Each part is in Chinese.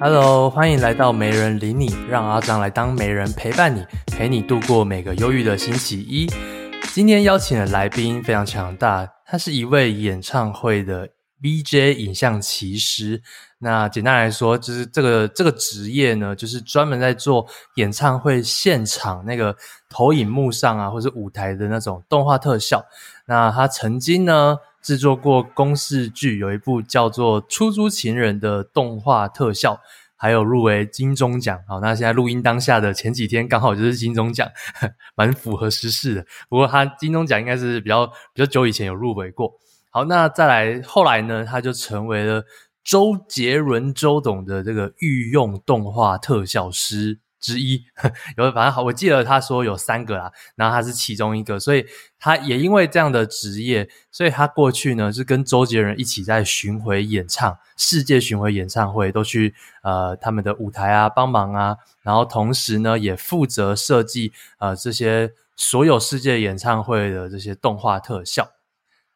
Hello，欢迎来到媒人理你，让阿璋来当媒人陪伴你，陪你度过每个忧郁的星期一。今天邀请的来宾非常强大，他是一位演唱会的 VJ 影像骑师。那简单来说，就是这个这个职业呢，就是专门在做演唱会现场那个投影幕上啊，或是舞台的那种动画特效。那他曾经呢，制作过公视剧，有一部叫做《出租情人》的动画特效，还有入围金钟奖。好，那现在录音当下的前几天刚好就是金钟奖，蛮符合时事的。不过他金钟奖应该是比较比较久以前有入围过。好，那再来后来呢，他就成为了周杰伦周董的这个御用动画特效师。之一，有反正好，我记得他说有三个啦，然后他是其中一个，所以他也因为这样的职业，所以他过去呢是跟周杰伦一起在巡回演唱，世界巡回演唱会都去呃他们的舞台啊帮忙啊，然后同时呢也负责设计呃这些所有世界演唱会的这些动画特效。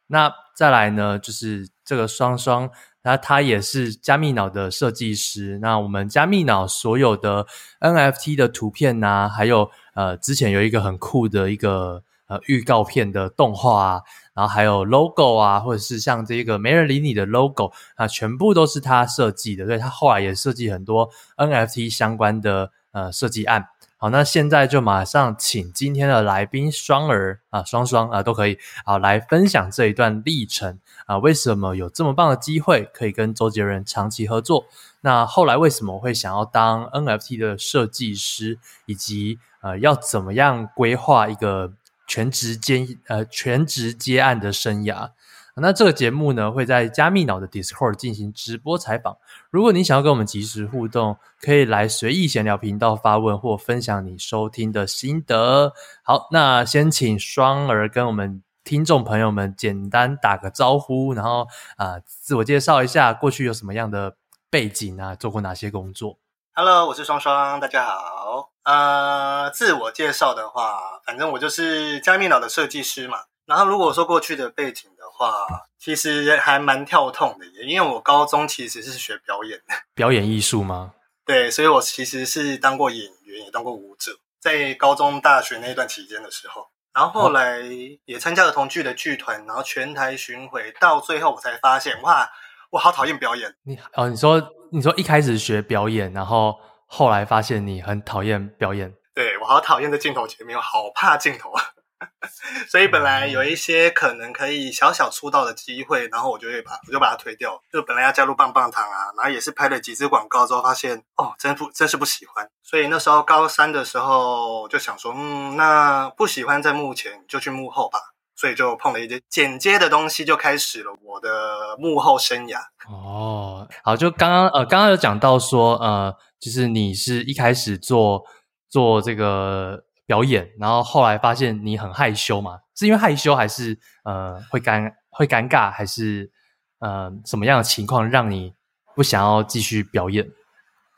那再来呢就是这个双双。那他也是加密脑的设计师。那我们加密脑所有的 NFT 的图片呐、啊，还有呃，之前有一个很酷的一个呃预告片的动画啊，然后还有 logo 啊，或者是像这个没人理你的 logo 啊，全部都是他设计的。所以他后来也设计很多 NFT 相关的呃设计案。好，那现在就马上请今天的来宾双儿啊，双双啊都可以好来分享这一段历程啊，为什么有这么棒的机会可以跟周杰伦长期合作？那后来为什么会想要当 NFT 的设计师，以及呃要怎么样规划一个全职接呃全职接案的生涯？那这个节目呢，会在加密脑的 Discord 进行直播采访。如果你想要跟我们及时互动，可以来随意闲聊频道发问或分享你收听的心得。好，那先请双儿跟我们听众朋友们简单打个招呼，然后啊、自我介绍一下，过去有什么样的背景啊，做过哪些工作？Hello，我是双双，大家好。呃，自我介绍的话，反正我就是加密脑的设计师嘛。然后如果说过去的背景，哇，其实还蛮跳痛的耶，因为我高中其实是学表演的，表演艺术吗？对，所以我其实是当过演员，也当过舞者，在高中、大学那段期间的时候，然后后来也参加了同剧的剧团，然后全台巡回，到最后我才发现，哇，我好讨厌表演。你哦，你说你说一开始学表演，然后后来发现你很讨厌表演，对，我好讨厌在镜头前面，我好怕镜头啊。所以本来有一些可能可以小小出道的机会，然后我就会把我就把它推掉。就本来要加入棒棒糖啊，然后也是拍了几支广告之后，发现哦，真不真是不喜欢。所以那时候高三的时候就想说，嗯，那不喜欢在幕前就去幕后吧。所以就碰了一些剪接的东西，就开始了我的幕后生涯。哦，好，就刚刚呃刚刚有讲到说呃，就是你是一开始做做这个。表演，然后后来发现你很害羞嘛？是因为害羞，还是呃会尴会尴尬，还是呃什么样的情况让你不想要继续表演？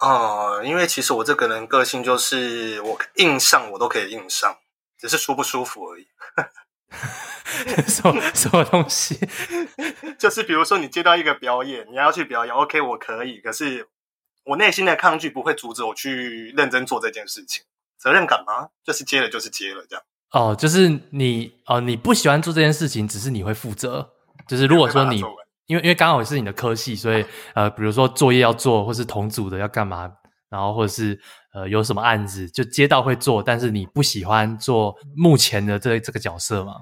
哦、呃，因为其实我这个人个性就是我硬上我都可以硬上，只是舒不舒服而已。什么什么东西？就是比如说你接到一个表演，你要去表演，OK，我可以，可是我内心的抗拒不会阻止我去认真做这件事情。责任感吗？就是接了就是接了这样。哦，就是你哦，你不喜欢做这件事情，只是你会负责。就是如果说你，因为因为刚好是你的科系，所以呃，比如说作业要做，或是同组的要干嘛，然后或者是呃有什么案子就接到会做，但是你不喜欢做目前的这这个角色嘛？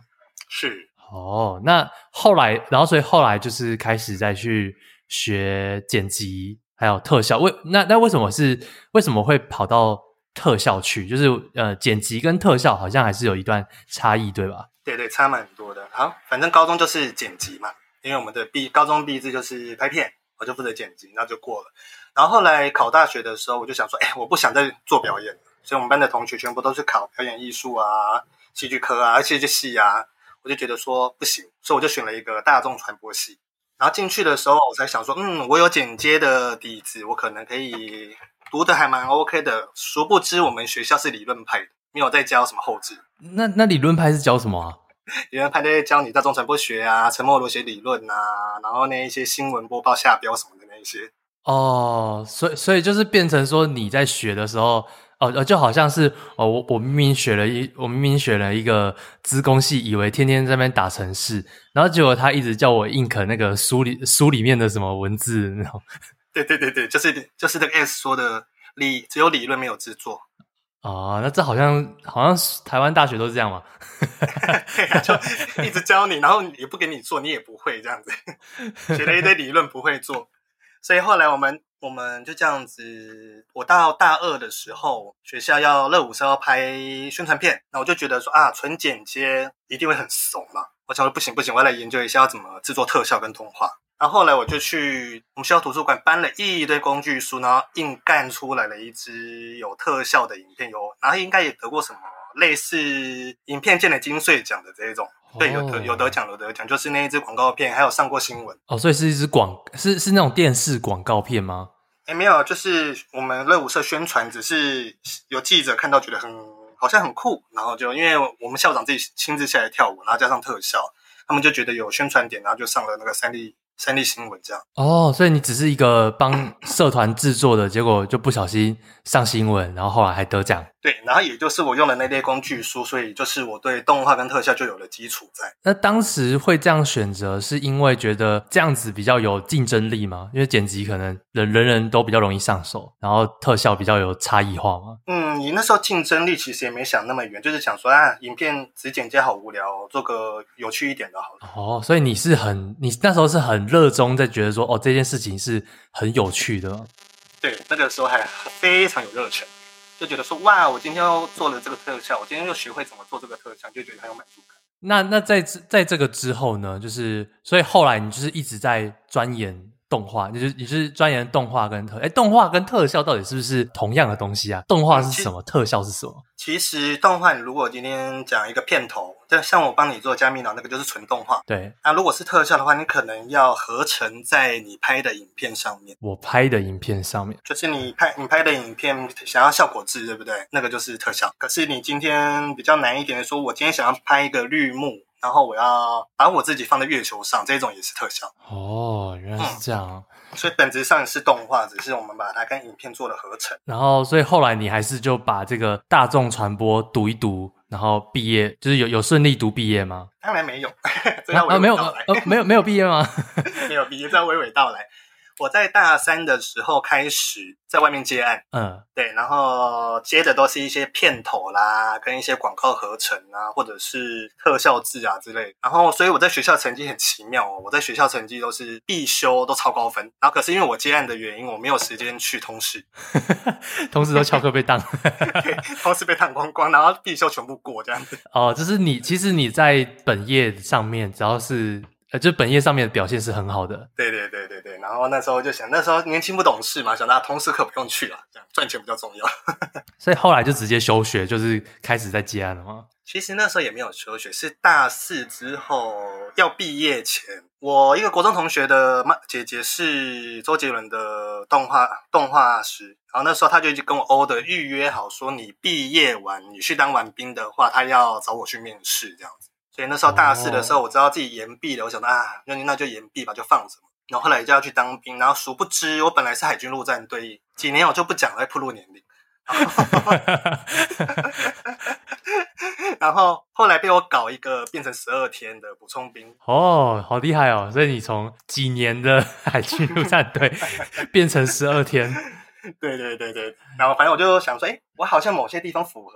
是。哦，那后来，然后所以后来就是开始再去学剪辑，还有特效。为那那为什么是为什么会跑到？特效区就是呃剪辑跟特效好像还是有一段差异，对吧？对对，差蛮多的。好，反正高中就是剪辑嘛，因为我们的毕高中毕业就是拍片，我就负责剪辑，那就过了。然后后来考大学的时候，我就想说，哎，我不想再做表演了，所以我们班的同学全部都是考表演艺术啊、戏剧科啊、戏剧系啊，我就觉得说不行，所以我就选了一个大众传播系。然后进去的时候，我才想说，嗯，我有剪接的底子，我可能可以。读的还蛮 OK 的，殊不知我们学校是理论派的，没有在教什么后置。那那理论派是教什么啊？理论派在教你大众传播学啊、沉默螺旋理论啊，然后那一些新闻播报下标什么的那一些。哦，所以所以就是变成说你在学的时候，哦哦，就好像是哦，我我明明学了一，我明明学了一个资工系，以为天天在那边打程式，然后结果他一直叫我印可那个书里书里面的什么文字，那种。对对对对，就是就是那个 S 说的理，只有理论没有制作。哦，那这好像好像台湾大学都是这样嘛？就一直教你，然后也不给你做，你也不会这样子，学了一堆理论不会做，所以后来我们我们就这样子。我到大二的时候，学校要乐舞社要拍宣传片，那我就觉得说啊，纯剪接一定会很怂嘛。我想说不行不行，我要来研究一下要怎么制作特效跟动画。然后后来我就去我们学校图书馆搬了一堆工具书，然后硬干出来了一支有特效的影片，有然后应该也得过什么类似影片界的金穗奖的这一种，哦、对，有得有得奖有得奖，就是那一支广告片，还有上过新闻哦，所以是一支广是是那种电视广告片吗？诶没有，就是我们热舞社宣传，只是有记者看到觉得很好像很酷，然后就因为我们校长自己亲自下来跳舞，然后加上特效，他们就觉得有宣传点，然后就上了那个三立。三立新闻这样哦，所以你只是一个帮社团制作的，结果就不小心上新闻，然后后来还得奖。对，然后也就是我用的那类工具书，所以就是我对动画跟特效就有了基础在。那当时会这样选择，是因为觉得这样子比较有竞争力吗？因为剪辑可能人人人都比较容易上手，然后特效比较有差异化嘛？嗯，你那时候竞争力其实也没想那么远，就是想说啊，影片只剪接好无聊，做个有趣一点的好了。哦，所以你是很，你那时候是很热衷在觉得说，哦，这件事情是很有趣的。对，那个时候还非常有热忱。就觉得说哇，我今天又做了这个特效，我今天又学会怎么做这个特效，就觉得很有满足感。那那在在这个之后呢？就是所以后来你就是一直在钻研。动画，你是你是钻研动画跟特，哎，动画跟特效到底是不是同样的东西啊？动画是什么？特效是什么？其实动画，如果今天讲一个片头，就像我帮你做加密脑那个就是纯动画。对，那如果是特效的话，你可能要合成在你拍的影片上面。我拍的影片上面，就是你拍你拍的影片想要效果质，对不对？那个就是特效。可是你今天比较难一点的说，我今天想要拍一个绿幕。然后我要把我自己放在月球上，这种也是特效哦，原来是这样。嗯，所以本质上是动画，只是我们把它跟影片做了合成。然后，所以后来你还是就把这个大众传播读一读，然后毕业，就是有有顺利读毕业吗？当然没有，这要娓娓道来。啊，没有，呃，没有没有毕业吗？没有毕业，这要娓娓道来。我在大三的时候开始在外面接案，嗯，对，然后接的都是一些片头啦，跟一些广告合成啊，或者是特效字啊之类。然后，所以我在学校成绩很奇妙哦，我在学校成绩都是必修都超高分。然后，可是因为我接案的原因，我没有时间去通识，通识都翘课被当，对，通识被当光光，然后必修全部过这样子。哦，就是你，其实你在本业上面只要是。呃，就本业上面的表现是很好的。对对对对对，然后那时候就想，那时候年轻不懂事嘛，想大家通识课不用去了，这样赚钱比较重要。所以后来就直接休学，就是开始在接案了吗？其实那时候也没有休学，是大四之后要毕业前，我一个国中同学的妈姐姐是周杰伦的动画动画师，然后那时候他就跟我 order 预约好，说你毕业完你去当完兵的话，他要找我去面试这样子。所以那时候大四的时候，我知道自己延毕了，我想到啊，那那就延毕吧，就放着嘛。然后后来就要去当兵，然后殊不知我本来是海军陆战队，几年我就不讲了，会暴露年龄。然后后来被我搞一个变成十二天的补充兵。哦，好厉害哦！所以你从几年的海军陆战队变成十二天。对对对对，然后反正我就想说，哎，我好像某些地方符合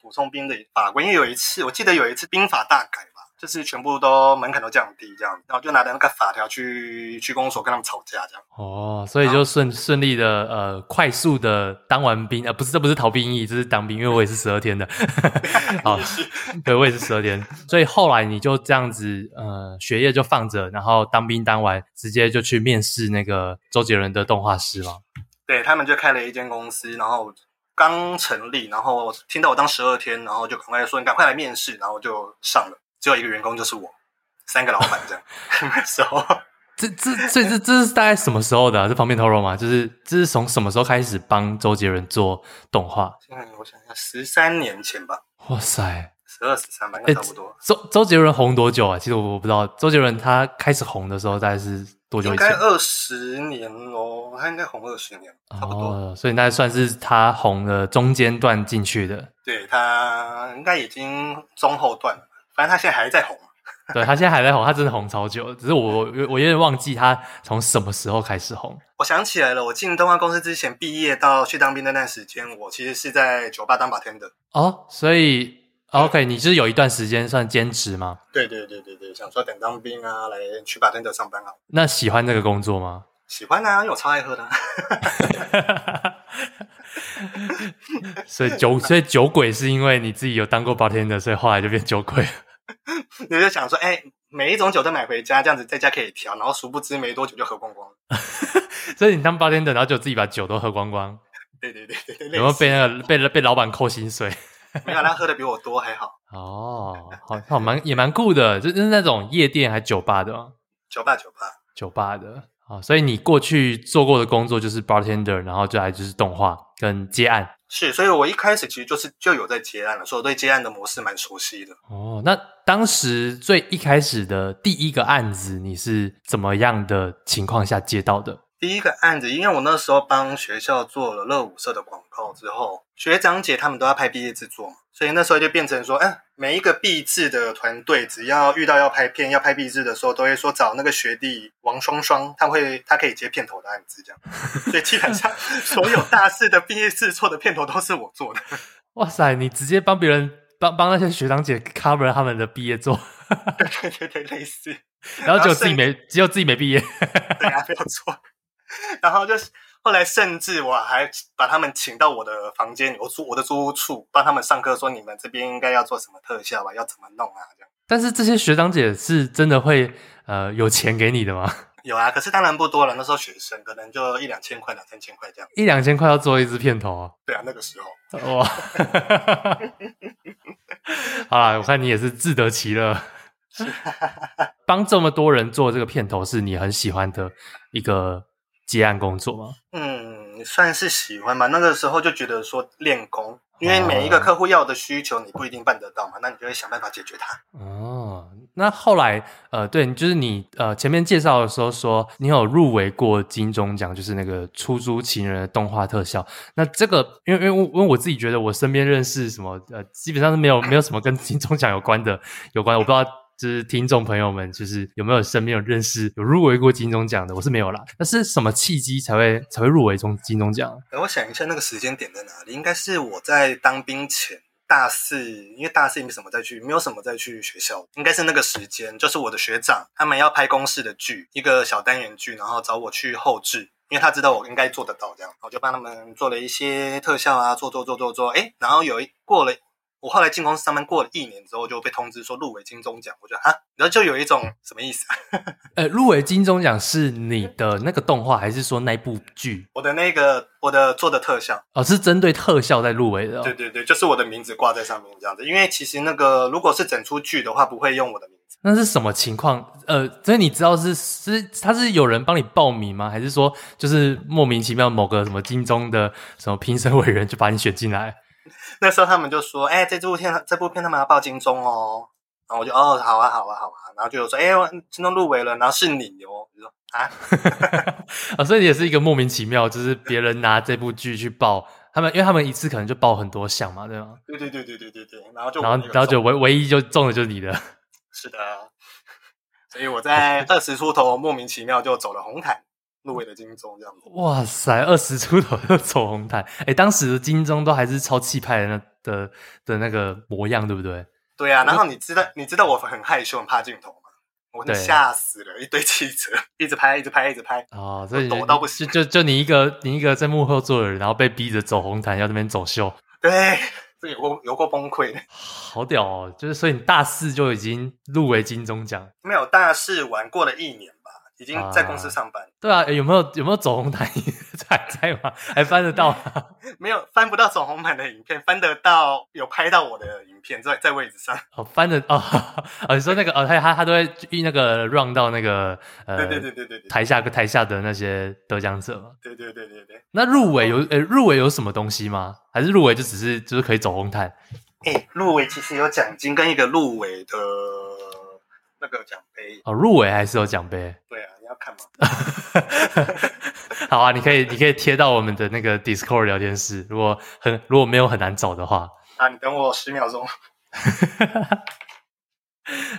补充兵的法规，因为有一次我记得有一次兵法大改嘛，就是全部都门槛都降低这样，然后就拿着那个法条去去公所跟他们吵架这样。哦，所以就顺后顺利的呃快速的当完兵，呃不是这不是逃兵役，这是当兵，因为我也是十二天的。好，对，我也是十二天，所以后来你就这样子呃学业就放着，然后当兵当完，直接就去面试那个周杰伦的动画师嘛。对，他们就开了一间公司，然后刚成立，然后听到我当十二天，然后就赶快说你赶快来面试，然后就上了。只有一个员工就是我，三个老板这样。那时候，这这这这这是大概什么时候的啊？这方便透露吗？就是这是从什么时候开始帮周杰伦做动画？现在我想一下，十三年前吧。哇塞，十二十三吧，应该差不多。周周杰伦红多久啊？其实我我不知道，周杰伦他开始红的时候大概是多久以前？应该二十年哦，他应该红二十年，差不多。哦，所以那算是他红的中间段进去的。对，他应该已经中后段了，反正他现在还在红。对，他现在还在红，他真的红超久。只是我我有点忘记他从什么时候开始红。我想起来了，我进动画公司之前毕业到去当兵的那段时间，我其实是在酒吧当 bartender。哦，所以 OK，你是有一段时间算兼职吗？对对对对对，想说等当兵啊，来去 bartender 上班啊。那喜欢这个工作吗？喜欢啊，因为我超爱喝的。所以酒，所以酒鬼是因为你自己有当过 bartender，所以后来就变酒鬼了。你就想说，哎、欸，每一种酒都买回家，这样子在家可以调，然后殊不知没多久就喝光光。所以你当 bartender，然后就自己把酒都喝光光。对对对对对。有没有被那个被被老板扣薪水？没有，他喝的比我多还好。哦，好，好，蛮也蛮酷的，就是那种夜店还酒吧的吗？酒吧，酒吧，酒吧的。啊，所以你过去做过的工作就是 bartender，然后就来就是动画跟接案。是，所以我一开始其实就是就有在接案了，所以我对接案的模式蛮熟悉的。哦，那当时最一开始的第一个案子，你是怎么样的情况下接到的？第一个案子，因为我那时候帮学校做了乐舞社的广告之后，学长姐他们都要拍毕业制作嘛。所以那时候就变成说，哎，每一个毕制的团队，只要遇到要拍片、要拍毕制的时候，都会说找那个学弟王双双，他会他可以接片头的案子，这样。所以基本上所有大四的毕业制作的片头都是我做的。哇塞，你直接帮别人帮帮那些学长姐 cover 他们的毕业作，对对对对，类似。然后只有自己没，只有自己没毕业。对啊，没有错。然后就是。后来甚至我还把他们请到我的房间，我租我的租屋处，帮他们上课，说你们这边应该要做什么特效吧，要怎么弄啊？这样。但是这些学长姐是真的会呃有钱给你的吗？有啊，可是当然不多了。那时候学生可能就一两千块、两三千块这样。一两千块要做一支片头啊？对啊，那个时候哇。好啦，我看你也是自得其乐，帮这么多人做这个片头，是你很喜欢的一个。接案工作吗？嗯，算是喜欢吧。那个时候就觉得说练功，因为每一个客户要的需求你不一定办得到嘛，那你就会想办法解决它。哦，那后来呃，对，就是你呃前面介绍的时候说你有入围过金钟奖，就是那个出租情人的动画特效。那这个因为因为因为我自己觉得我身边认识什么呃，基本上是没有没有什么跟金钟奖有关的有关，我不知道。就是听众朋友们，就是有没有身边有认识有入围过金钟奖的？我是没有啦。那是什么契机才会才会入围中金钟奖？我想一下，那个时间点在哪里？应该是我在当兵前大四，因为大四没什么再去，没有什么再去学校，应该是那个时间，就是我的学长他们要拍公视的剧，一个小单元剧，然后找我去后制，因为他知道我应该做得到这样，我就帮他们做了一些特效啊，做做做做做，哎，然后有一过了。我后来进公司上班过了一年之后，就被通知说入围金钟奖。我觉得啊，然后就有一种什么意思啊？呃，入围金钟奖是你的那个动画，还是说那部剧？我的那个，我的做的特效哦，是针对特效在入围的哦。对对对，就是我的名字挂在上面这样子。因为其实那个如果是整出剧的话，不会用我的名字。那是什么情况？呃，所以你知道是是他是有人帮你报名吗？还是说就是莫名其妙某个什么金钟的什么评审委员就把你选进来？那时候他们就说：“哎、欸，这部片，这部片他们要报金钟哦。”然后我就：“哦，好啊，好啊，好啊。”然后就有说：“哎、欸，金钟入围了，然后是你哦。”我就说：“啊，啊，所以也是一个莫名其妙，就是别人拿这部剧去报他们，因为他们一次可能就报很多项嘛，对吗？”对对对对对对对，然后就然后然后就唯唯一就中的就是你的，是的。所以我在二十出头莫名其妙就走了红毯。入围的金钟这样子，哇塞，二十出头就走红毯，哎、欸，当时的金钟都还是超气派的那的的那个模样，对不对？对啊，然后你知道你知道我很害羞很怕镜头吗？我吓死了，一堆记者一直拍一直拍一直拍哦，所以抖到不行，就就就你一个你一个在幕后做的人，然后被逼着走红毯，要这边走秀，对，这有过有过崩溃的，好屌哦！就是所以你大四就已经入围金钟奖，没有大四玩过了一年。已经在公司上班，啊对啊，有没有有没有走红毯 还在吗？还翻得到吗？没有翻不到走红毯的影片，翻得到有拍到我的影片在在位置上。哦，翻的哦，哦，你说那个哦，他他他都会那个 run 到那个呃，对对对对对，对，台下跟台下的那些得奖者嘛。对对对对对。那入围有呃入围有什么东西吗？还是入围就只是就是可以走红毯？哎，入围其实有奖金跟一个入围的。那个奖杯哦，入围还是有奖杯？对啊，你要看吗？好啊，你可以，你可以贴到我们的那个 Discord 聊天室。如果很如果没有很难找的话，啊，你等我十秒钟。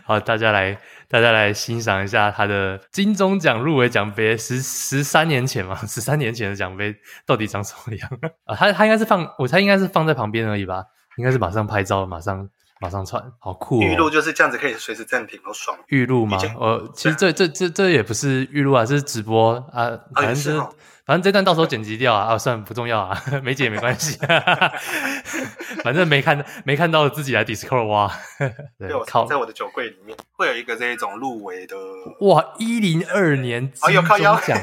好，大家来，大家来欣赏一下他的金钟奖入围奖杯，十十三年前嘛，十三年前的奖杯到底长什么样 啊？他他应该是放，我猜应该是放在旁边而已吧，应该是马上拍照，马上。马上传，好酷哦！预录就是这样子，可以随时暂停，好爽。预录吗？呃，其实这这这这也不是预录啊，这是直播啊。反正是，反正这段到时候剪辑掉啊，啊，算了，不重要啊，没剪也没关系。反正没看没看到自己来 Discord 挖。对，靠，在我的酒柜里面会有一个这一种入围的。哇，一零二年金钟奖。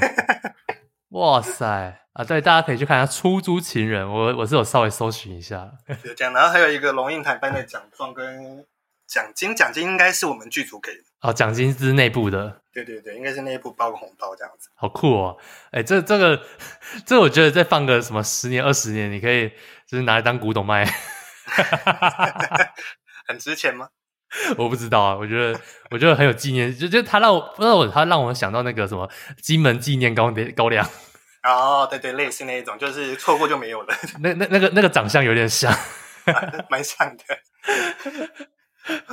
哇塞！啊，对，大家可以去看一下《出租情人》，我我是有稍微搜寻一下。就这样，然后还有一个龙应台颁的奖状跟奖金，奖金应该是我们剧组给的。哦，奖金是内部的。对对对，应该是内部包个红包这样子。好酷哦！哎，这这个 这，我觉得再放个什么十年二十年，你可以就是拿来当古董卖。很值钱吗？我不知道啊，我觉得我觉得很有纪念，就就他让我不知道我他让我想到那个什么金门纪念高高粱。哦，对对，类似那一种，就是错过就没有了。那那那个那个长相有点像，蛮像的。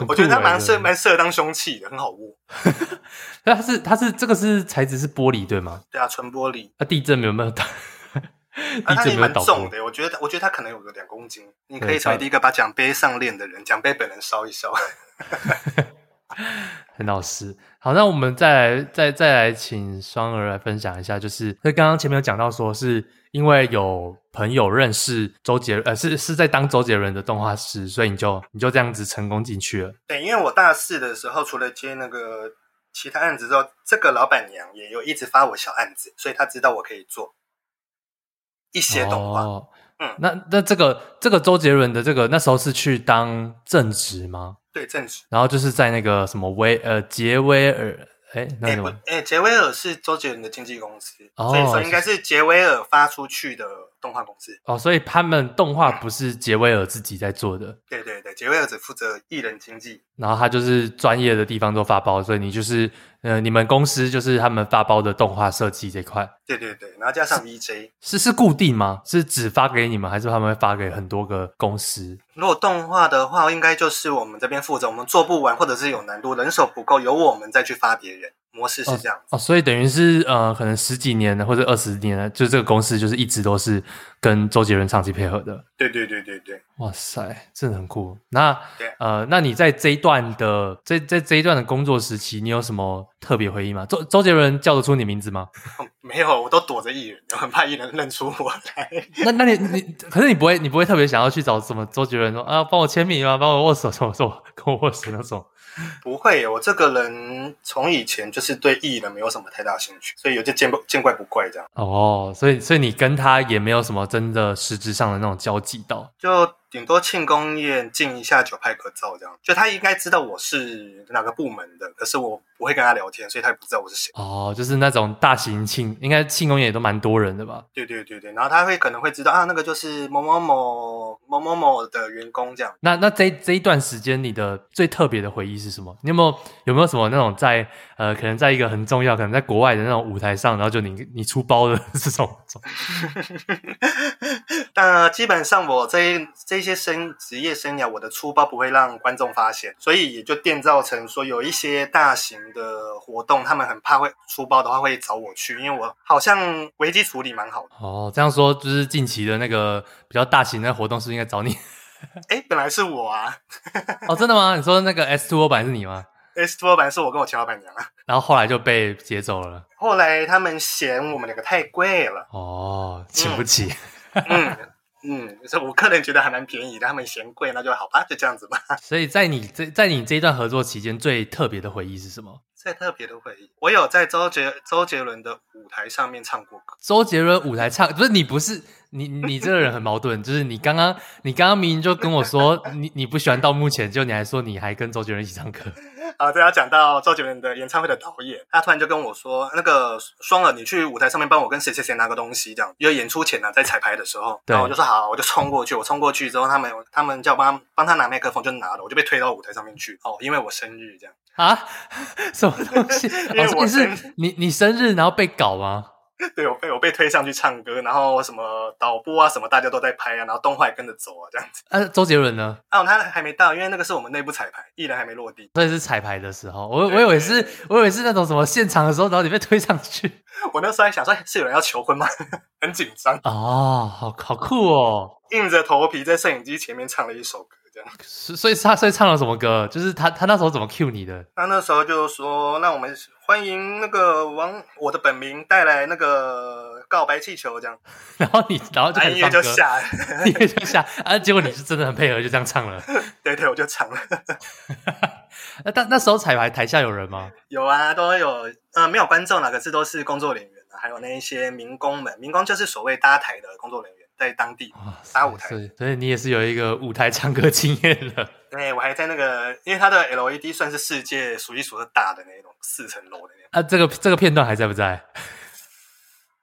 我觉得它蛮适蛮适合当凶器的，很好握。那它是它是这个是材质是玻璃对吗？对啊，纯玻璃。那地震有没有打？地震蛮重的，我觉得我觉得它可能有个两公斤。你可以成为第一个把奖杯上链的人，奖杯本人烧一烧。很老实。好，那我们再来再再来请双儿来分享一下，就是那刚刚前面有讲到说，是因为有朋友认识周杰伦，呃，是是在当周杰伦的动画师，所以你就你就这样子成功进去了。对，因为我大四的时候，除了接那个其他案子之后，这个老板娘也有一直发我小案子，所以她知道我可以做一些动画。哦、嗯，那那这个这个周杰伦的这个那时候是去当正职吗？对，正职，然后就是在那个什么威呃杰威尔，哎，那什么，哎，杰威尔是周杰伦的经纪公司，哦、所以说应该是杰威尔发出去的动画公司。哦，所以他们动画不是杰威尔自己在做的。对对对，杰威尔只负责艺人经纪，然后他就是专业的地方做发包，所以你就是。呃，你们公司就是他们发包的动画设计这块。对对对，然后加上 VJ，是是固定吗？是只发给你们，还是他们会发给很多个公司？如果动画的话，应该就是我们这边负责，我们做不完或者是有难度，人手不够，由我们再去发别人。模式是这样哦，哦，所以等于是呃，可能十几年的或者二十年了，就这个公司就是一直都是跟周杰伦长期配合的。对对对对对，哇塞，真的很酷。那呃，那你在这一段的在在这一段的工作时期，你有什么特别回忆吗？周周杰伦叫得出你名字吗？没有，我都躲着艺人，我很怕艺人认出我来。那那你你，可是你不会你不会特别想要去找什么周杰伦说啊，帮我签名吗？帮我握手什么什么，跟我握手那种。不会，我这个人从以前就是对艺人没有什么太大兴趣，所以有些见不见怪不怪这样。哦，所以所以你跟他也没有什么真的实质上的那种交集到，就。顶多庆功宴敬一下酒，拍个照这样。就他应该知道我是哪个部门的，可是我不会跟他聊天，所以他也不知道我是谁。哦，就是那种大型庆，应该庆功宴也都蛮多人的吧？对对对对，然后他会可能会知道啊，那个就是某某某某某某的员工这样。那那这这一段时间，你的最特别的回忆是什么？你有没有有没有什么那种在呃，可能在一个很重要，可能在国外的那种舞台上，然后就你你出包的这种？但基本上我这这。一些生职业生涯，我的出包不会让观众发现，所以也就电造成说，有一些大型的活动，他们很怕会出包的话，会找我去，因为我好像危机处理蛮好的。哦，这样说就是近期的那个比较大型的活动，是应该找你？哎，本来是我啊。哦，真的吗？你说那个 S Two O 版是你吗？S Two O 版是我跟我前老板娘啊。然后后来就被劫走了。后来他们嫌我们两个太贵了。哦，请不起。嗯。嗯嗯，所以我个人觉得还蛮便宜的，他们嫌贵，那就好吧，就这样子吧。所以在你这在你这一段合作期间，最特别的回忆是什么？最特别的回忆，我有在周杰周杰伦的舞台上面唱过歌。周杰伦舞台唱，不是你不是你你这个人很矛盾，就是你刚刚你刚刚明明就跟我说你你不喜欢到目前，就你还说你还跟周杰伦一起唱歌。啊，对，他讲到周杰伦的演唱会的导演，他突然就跟我说：“那个双儿，你去舞台上面帮我跟谁谁谁拿个东西，这样。”因为演出前呢、啊，在彩排的时候，然后我就说好，我就冲过去。我冲过去之后，他们他们叫我帮帮他拿麦克风，就拿了，我就被推到舞台上面去。哦，因为我生日这样啊？什么东西？因为我是你你生日然后被搞吗？对，我被我被推上去唱歌，然后什么导播啊什么大家都在拍啊，然后动画也跟着走啊，这样子。啊，周杰伦呢？啊，他还没到，因为那个是我们内部彩排，艺人还没落地，所以是彩排的时候。我我以为是，我以为是那种什么现场的时候，然后你被推上去。我那时候还想说，是有人要求婚吗？很紧张。哦，好好酷哦，硬着头皮在摄影机前面唱了一首歌。所以他所以唱了什么歌？就是他他那时候怎么 cue 你的？他那时候就说：“那我们欢迎那个王我的本名带来那个告白气球这样。”然后你然后就音乐就下，音乐就下啊！结果你是真的很配合，就这样唱了。对对，我就唱了。那那那时候彩排台下有人吗？有啊，都有。呃，没有观众啦，可是都是工作人员啊，还有那一些民工们。民工就是所谓搭台的工作人员。在当地搭舞台，所以你也是有一个舞台唱歌经验的。对，我还在那个，因为它的 LED 算是世界数一数二大的那种四层楼的那种。啊，这个这个片段还在不在？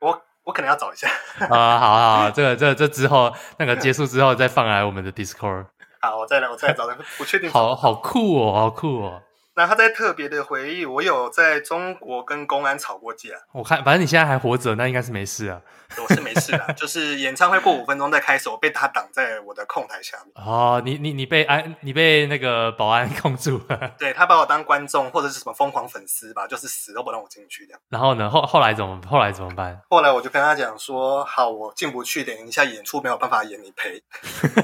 我我可能要找一下。啊，好好好，这个这个这之后那个结束之后再放来我们的 Discord。好，我再来，我再来找，不确定。好好酷哦，好酷哦。那他在特别的回忆，我有在中国跟公安吵过架。我看，反正你现在还活着，那应该是没事啊。我是没事的，就是演唱会过五分钟再开始，我被他挡在我的控台下面。哦，你你你被安，你被那个保安 控住了。对，他把我当观众或者是什么疯狂粉丝吧，就是死都不让我进去这样。然后呢，后后来怎么后来怎么办？后来我就跟他讲说，好，我进不去，等一下演出没有办法演，你赔。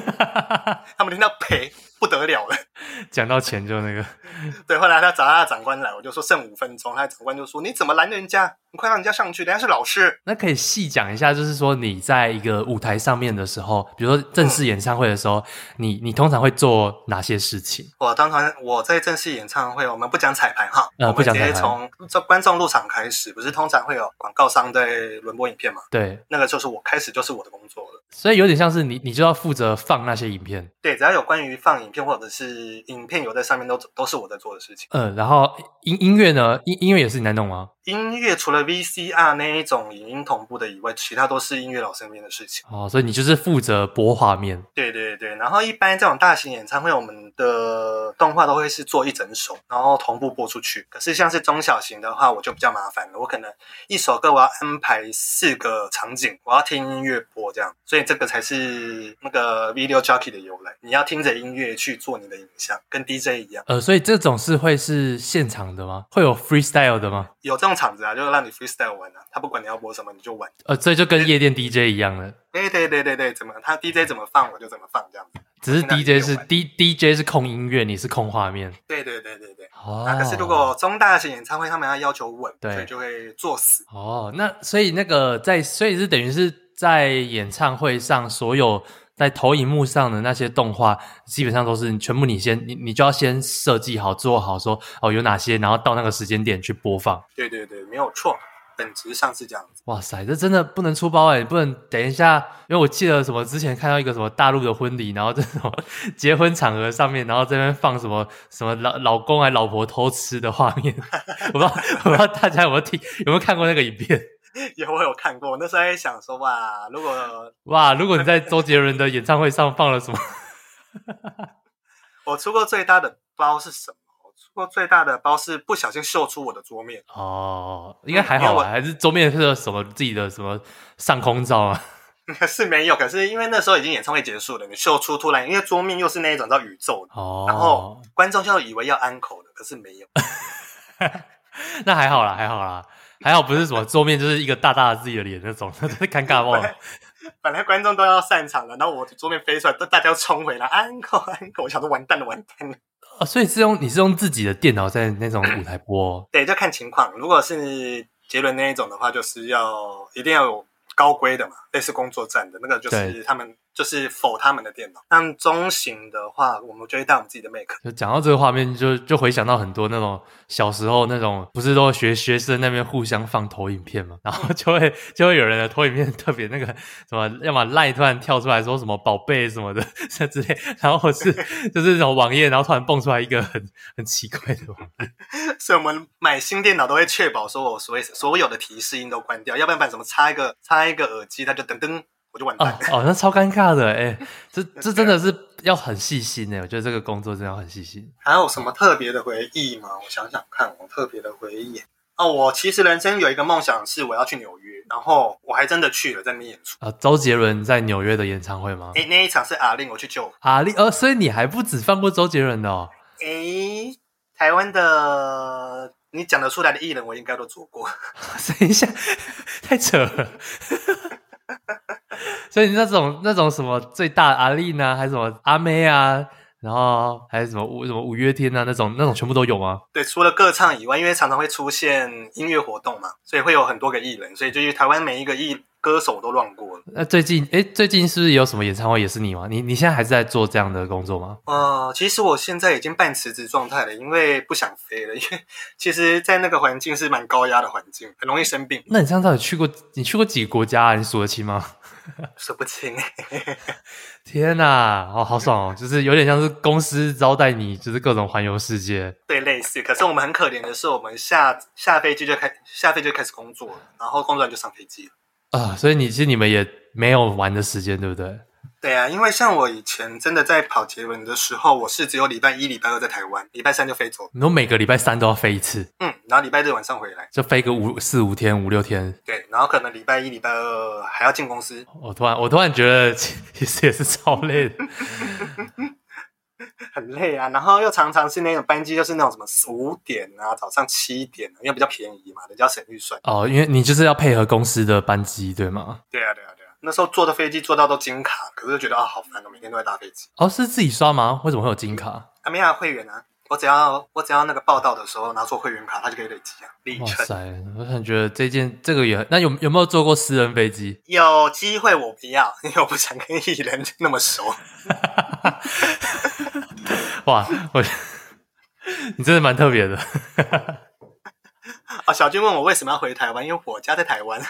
他们听到赔。不得了了，讲到钱就那个，对。后来他找他的长官来，我就说剩五分钟，他的长官就说：“你怎么拦人家？你快让人家上去，人家是老师。”那可以细讲一下，就是说你在一个舞台上面的时候，比如说正式演唱会的时候，嗯、你你通常会做哪些事情？我当常我在正式演唱会，我们不讲彩排哈，呃，不讲彩排，直接从这观众入场开始，不是通常会有广告商在轮播影片嘛？对，那个就是我开始就是我的工作了。所以有点像是你，你就要负责放那些影片。对，只要有关于放影片或者是影片有在上面都，都都是我在做的事情。嗯，然后音音乐呢？音音乐也是你在弄吗？音乐除了 VCR 那一种影音同步的以外，其他都是音乐老师那边的事情。哦，所以你就是负责播画面。对对对，然后一般这种大型演唱会，我们的动画都会是做一整首，然后同步播出去。可是像是中小型的话，我就比较麻烦了。我可能一首歌我要安排四个场景，我要听音乐播这样，所以这个才是那个 Video Jockey 的由来。你要听着音乐去做你的影像，跟 DJ 一样。呃，所以这种是会是现场的吗？会有 freestyle 的吗？有这种。场子啊，就是让你 freestyle 玩啊，他不管你要播什么，你就玩。呃，这就跟夜店 DJ 一样了。对对对对对，怎么他 DJ 怎么放，我就怎么放这样子。只是 DJ 是 D DJ 是控音乐，你是控画面。对对对对对。哦。可是如果中大型演唱会，他们要要求稳，对，所以就会作死。哦，那所以那个在，所以是等于是在演唱会上所有。在投影幕上的那些动画，基本上都是全部你先你你就要先设计好做好说，说哦有哪些，然后到那个时间点去播放。对对对，没有错，本质上是这样子。哇塞，这真的不能出包哎，你不能等一下，因为我记得什么之前看到一个什么大陆的婚礼，然后这种结婚场合上面，然后这边放什么什么老老公还老婆偷吃的画面，我不知道我不知道大家有没有听有没有看过那个影片。有，我有看过。那时候还想说，哇，如果哇，如果你在周杰伦的演唱会上放了什么？我出过最大的包是什么？我出过最大的包是不小心秀出我的桌面。哦，应该还好吧？还是桌面是什么自己的什么上空照啊？是没有，可是因为那时候已经演唱会结束了，你秀出突然，因为桌面又是那一种叫宇宙的，哦，然后观众就以为要安口的，可是没有。那还好啦，还好啦。还好不是什么桌面，就是一个大大的自己的脸那种，真是尴尬忘了。本来观众都要散场了，然后我桌面飞出来，都大家冲回来，安口安口，我想说完蛋了，完蛋了。哦，所以是用你是用自己的电脑在那种舞台播？对，就看情况。如果是杰伦那一种的话，就是要一定要有高规的嘛，类似工作站的那个，就是他们就是否他们的电脑。但中型的话，我们就会带我们自己的 Mac。就讲到这个画面就，就就回想到很多那种小时候那种，不是都学学生那边互相放投影片嘛，然后就会就会有人的投影片特别那个什么，要么 LINE 突然跳出来说什么宝贝什么的这之类，然后是就是那种网页，然后突然蹦出来一个很很奇怪的网页。所以我们买新电脑都会确保说我所谓所有的提示音都关掉，要不然把什么插一个插一个耳机，它就噔噔。我就完蛋哦，哦，那超尴尬的哎，这这真的是要很细心哎，我觉得这个工作真的要很细心。还有什么特别的回忆吗？我想想看，我特别的回忆哦，我其实人生有一个梦想是我要去纽约，然后我还真的去了，在那边演出啊。周杰伦在纽约的演唱会吗？哎，那一场是阿令，我去救阿令，呃，所以你还不止放过周杰伦的哦。哎，台湾的你讲得出来的艺人，我应该都做过。等一下，太扯了。所以那种那种什么最大阿丽呢，还是什么阿妹啊，然后还是什么五什么五月天啊，那种那种全部都有吗？对，除了歌唱以外，因为常常会出现音乐活动嘛，所以会有很多个艺人，所以对于台湾每一个艺歌手都乱过了。那最近哎，最近是不是有什么演唱会也是你吗？你你现在还是在做这样的工作吗？呃，其实我现在已经半辞职状态了，因为不想飞了，因为 其实，在那个环境是蛮高压的环境，很容易生病。那你这样到底去过？你去过几个国家啊？你数得清吗？数不清，天哪，哦，好爽哦！就是有点像是公司招待你，就是各种环游世界。对，类似。可是我们很可怜的是，我们下下飞机就开下飞机就开始工作了，然后工作完就上飞机了。啊，所以你其实你们也没有玩的时间，对不对？对啊，因为像我以前真的在跑捷运的时候，我是只有礼拜一、礼拜二在台湾，礼拜三就飞走。你说每个礼拜三都要飞一次？嗯，然后礼拜日晚上回来，就飞个五四五天、五六天。对，然后可能礼拜一、礼拜二还要进公司。我突然，我突然觉得其实也是超累的，很累啊。然后又常常是那种班机，就是那种什么四五点啊，早上七点，因为比较便宜嘛，人家省预算。哦，因为你就是要配合公司的班机，对吗？对啊，对啊。对啊那时候坐的飞机坐到都金卡，可是就觉得啊好烦，我每天都在搭飞机。哦，是自己刷吗？为什么会有金卡？啊，没有会员啊，我只要我只要那个报道的时候拿出会员卡，它就可以累积啊。里程。哇塞，我很觉得这件这个也那有有没有坐过私人飞机？有机会我不要，因为我不想跟艺人那么熟。哇，我 你真的蛮特别的。啊，小军问我为什么要回台湾，因为我家在台湾。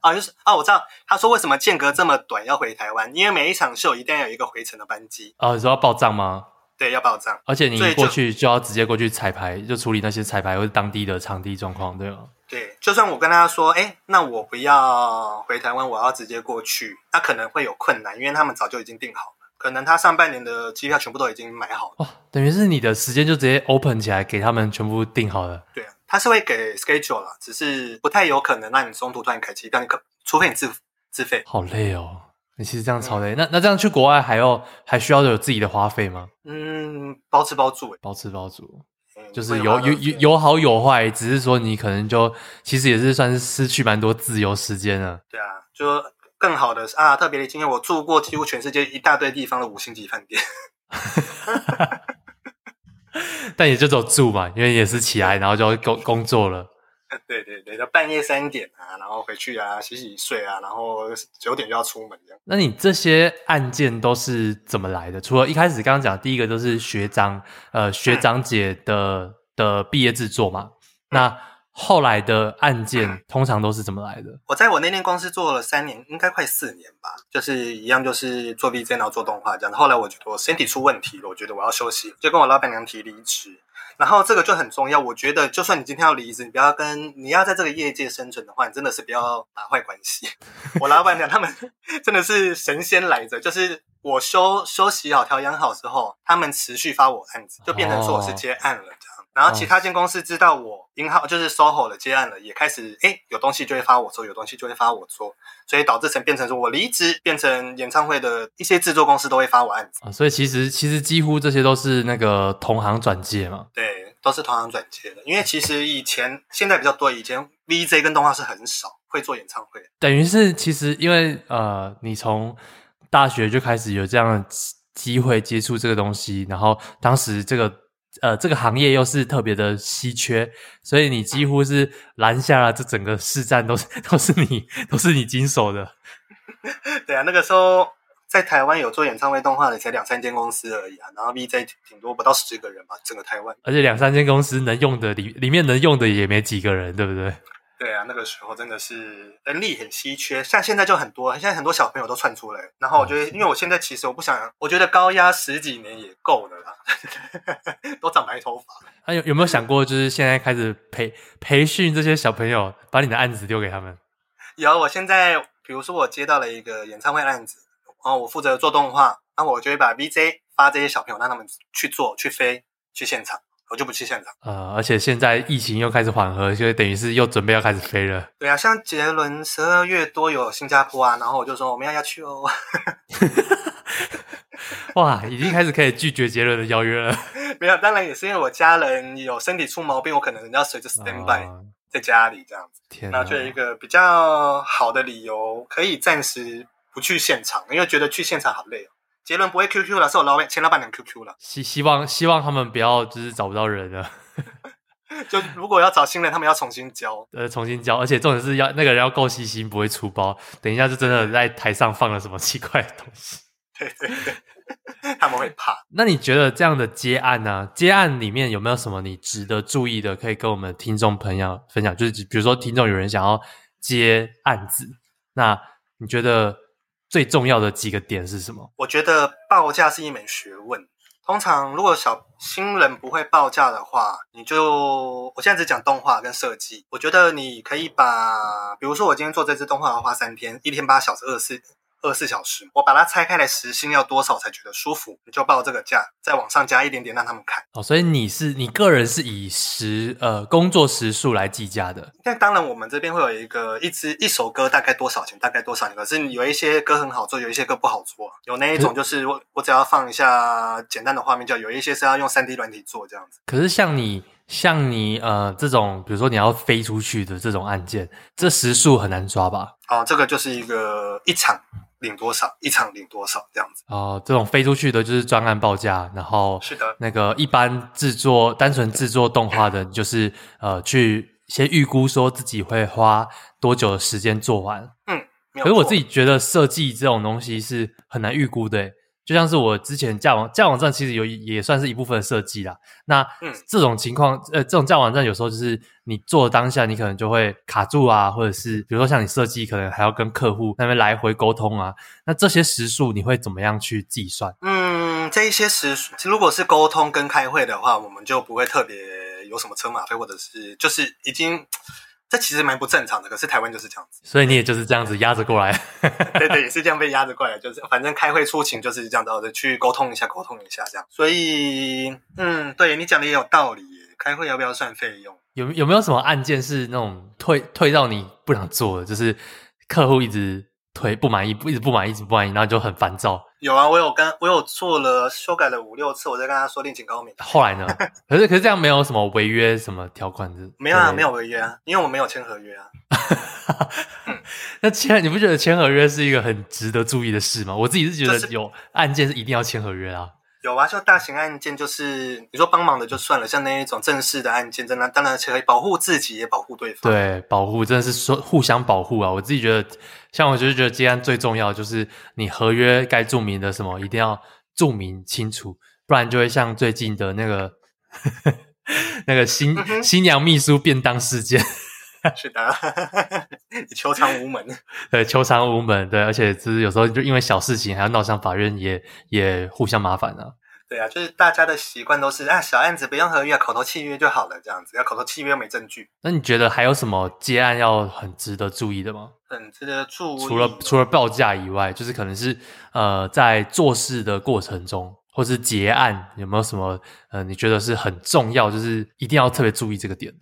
啊，就是啊，我知道他说为什么间隔这么短要回台湾，因为每一场秀一定要有一个回程的班机。啊，你说要报账吗？对，要报账。而且你过去就要直接过去彩排，就处理那些彩排或者当地的场地状况，对吗？对，就算我跟他说，哎，那我不要回台湾，我要直接过去，那可能会有困难，因为他们早就已经订好了，可能他上半年的机票全部都已经买好了。哇，等于是你的时间就直接 open 起来，给他们全部订好了。对啊。他是会给 schedule 啦，只是不太有可能让你中途突然开机，但你可除非你自自费。好累哦，你其实这样超累。嗯、那那这样去国外还要还需要有自己的花费吗？嗯，包吃包住，包吃包住，嗯、就是有有有有好有坏，只是说你可能就其实也是算是失去蛮多自由时间了。对啊，就更好的啊，特别的经验，我住过几乎全世界一大堆地方的五星级饭店。但也就走住嘛，因为也是起来，然后就工工作了。对对对，到半夜三点啊，然后回去啊，洗洗睡啊，然后九点就要出门这样。那你这些案件都是怎么来的？除了一开始刚刚讲第一个都是学长，呃，学长姐的的毕业制作嘛，那。后来的案件通常都是怎么来的？我在我那间公司做了三年，应该快四年吧，就是一样，就是做 VJ 然后做动画这样。后来我觉得我身体出问题了，我觉得我要休息，就跟我老板娘提离职。然后这个就很重要，我觉得就算你今天要离职，你不要跟你要在这个业界生存的话，你真的是不要打坏关系。我老板娘他们 真的是神仙来着，就是我休休息好、调养好之后，他们持续发我案子，就变成说我是接案了。哦然后其他间公司知道我银行就是 SOHO 的接案了，也开始哎有东西就会发我做，有东西就会发我做，所以导致成变成说我离职，变成演唱会的一些制作公司都会发我案子啊。所以其实其实几乎这些都是那个同行转介嘛。对，都是同行转介的，因为其实以前现在比较多，以前 VJ 跟动画是很少会做演唱会。等于是其实因为呃你从大学就开始有这样的机会接触这个东西，然后当时这个。呃，这个行业又是特别的稀缺，所以你几乎是拦下了这整个市占，都是 都是你都是你经手的。对啊，那个时候在台湾有做演唱会动画的才两三间公司而已啊，然后 VJ 顶多不到十个人吧，整个台湾。而且两三间公司能用的里里面能用的也没几个人，对不对？对啊，那个时候真的是人力很稀缺，像现在就很多，现在很多小朋友都窜出来。然后我觉得，因为我现在其实我不想，我觉得高压十几年也够了啦，都长白头发。那、啊、有有没有想过，就是现在开始培培训这些小朋友，把你的案子丢给他们？有，我现在比如说我接到了一个演唱会案子，然后我负责做动画，那我就会把 VJ 发这些小朋友，让他们去做、去飞、去现场。我就不去现场。呃，而且现在疫情又开始缓和，所以等于是又准备要开始飞了。对啊，像杰伦十二月多有新加坡啊，然后我就说我们要要去哦。哇，已经开始可以拒绝杰伦的邀约了。没有，当然也是因为我家人有身体出毛病，我可能要随着 stand by 在家里这样子。天哪，然后就有一个比较好的理由，可以暂时不去现场，因为觉得去现场好累哦。杰伦不会 QQ 了，是我老板前老板娘 QQ 了。希希望希望他们不要就是找不到人了。就如果要找新人，他们要重新教。呃，重新教，而且重点是要那个人要够细心，不会出包。等一下就真的在台上放了什么奇怪的东西。对对对，他们会怕。那你觉得这样的接案呢、啊？接案里面有没有什么你值得注意的？可以跟我们听众朋友分享。就是比如说，听众有人想要接案子，那你觉得？最重要的几个点是什么？我觉得报价是一门学问。通常如果小新人不会报价的话，你就我现在只讲动画跟设计。我觉得你可以把，比如说我今天做这支动画要花三天，一天八小时，二十四。二十四小时，我把它拆开来，时薪要多少才觉得舒服？你就报这个价，再往上加一点点，让他们看。哦，所以你是你个人是以时呃工作时数来计价的。但当然，我们这边会有一个一支一首歌大概多少钱，大概多少钱。可是有一些歌很好做，有一些歌不好做。有那一种就是我我只要放一下简单的画面，就有一些是要用三 D 软体做这样子。可是像你像你呃这种，比如说你要飞出去的这种案件，这时速很难抓吧？哦，这个就是一个一场。领多少一场领多少这样子哦，这种飞出去的就是专案报价，然后是的，那个一般制作单纯制作动画的，就是呃去先预估说自己会花多久的时间做完。嗯，可是我自己觉得设计这种东西是很难预估的。就像是我之前架网架网站，其实有也算是一部分的设计啦。那这种情况，呃，这种架网站有时候就是你做的当下，你可能就会卡住啊，或者是比如说像你设计，可能还要跟客户那边来回沟通啊。那这些时数你会怎么样去计算？嗯，这一些时数，如果是沟通跟开会的话，我们就不会特别有什么车马费，或者是就是已经。这其实蛮不正常的，可是台湾就是这样子，所以你也就是这样子压着过来，对对，也是这样被压着过来，就是反正开会出勤就是这样子，去沟通一下，沟通一下这样。所以，嗯，对你讲的也有道理，开会要不要算费用？有有没有什么案件是那种退退到你不想做的，就是客户一直推不满意，不一直不满意，一直不满意，然后就很烦躁。有啊，我有跟我有做了修改了五六次，我在跟他说另请高明。后来呢？可是可是这样没有什么违约什么条款的？没有啊，没有违约啊，因为我没有签合约啊。那签你不觉得签合约是一个很值得注意的事吗？我自己是觉得有案件是一定要签合约啊。有啊，就大型案件，就是你说帮忙的就算了，像那一种正式的案件，真的当然可以保护自己，也保护对方。对，保护真的是说互相保护啊！我自己觉得，像我就是觉得接案最重要就是你合约该注明的什么，一定要注明清楚，不然就会像最近的那个 那个新、嗯、新娘秘书便当事件。是的，你求偿无门。对，求偿无门。对，而且就是有时候就因为小事情还要闹上法院也，也也互相麻烦啊。对啊，就是大家的习惯都是啊，小案子不用合约，口头契约就好了，这样子。要口头契约又没证据。那你觉得还有什么接案要很值得注意的吗？很值得注意。除了除了报价以外，就是可能是呃，在做事的过程中，或是结案，有没有什么呃，你觉得是很重要，就是一定要特别注意这个点？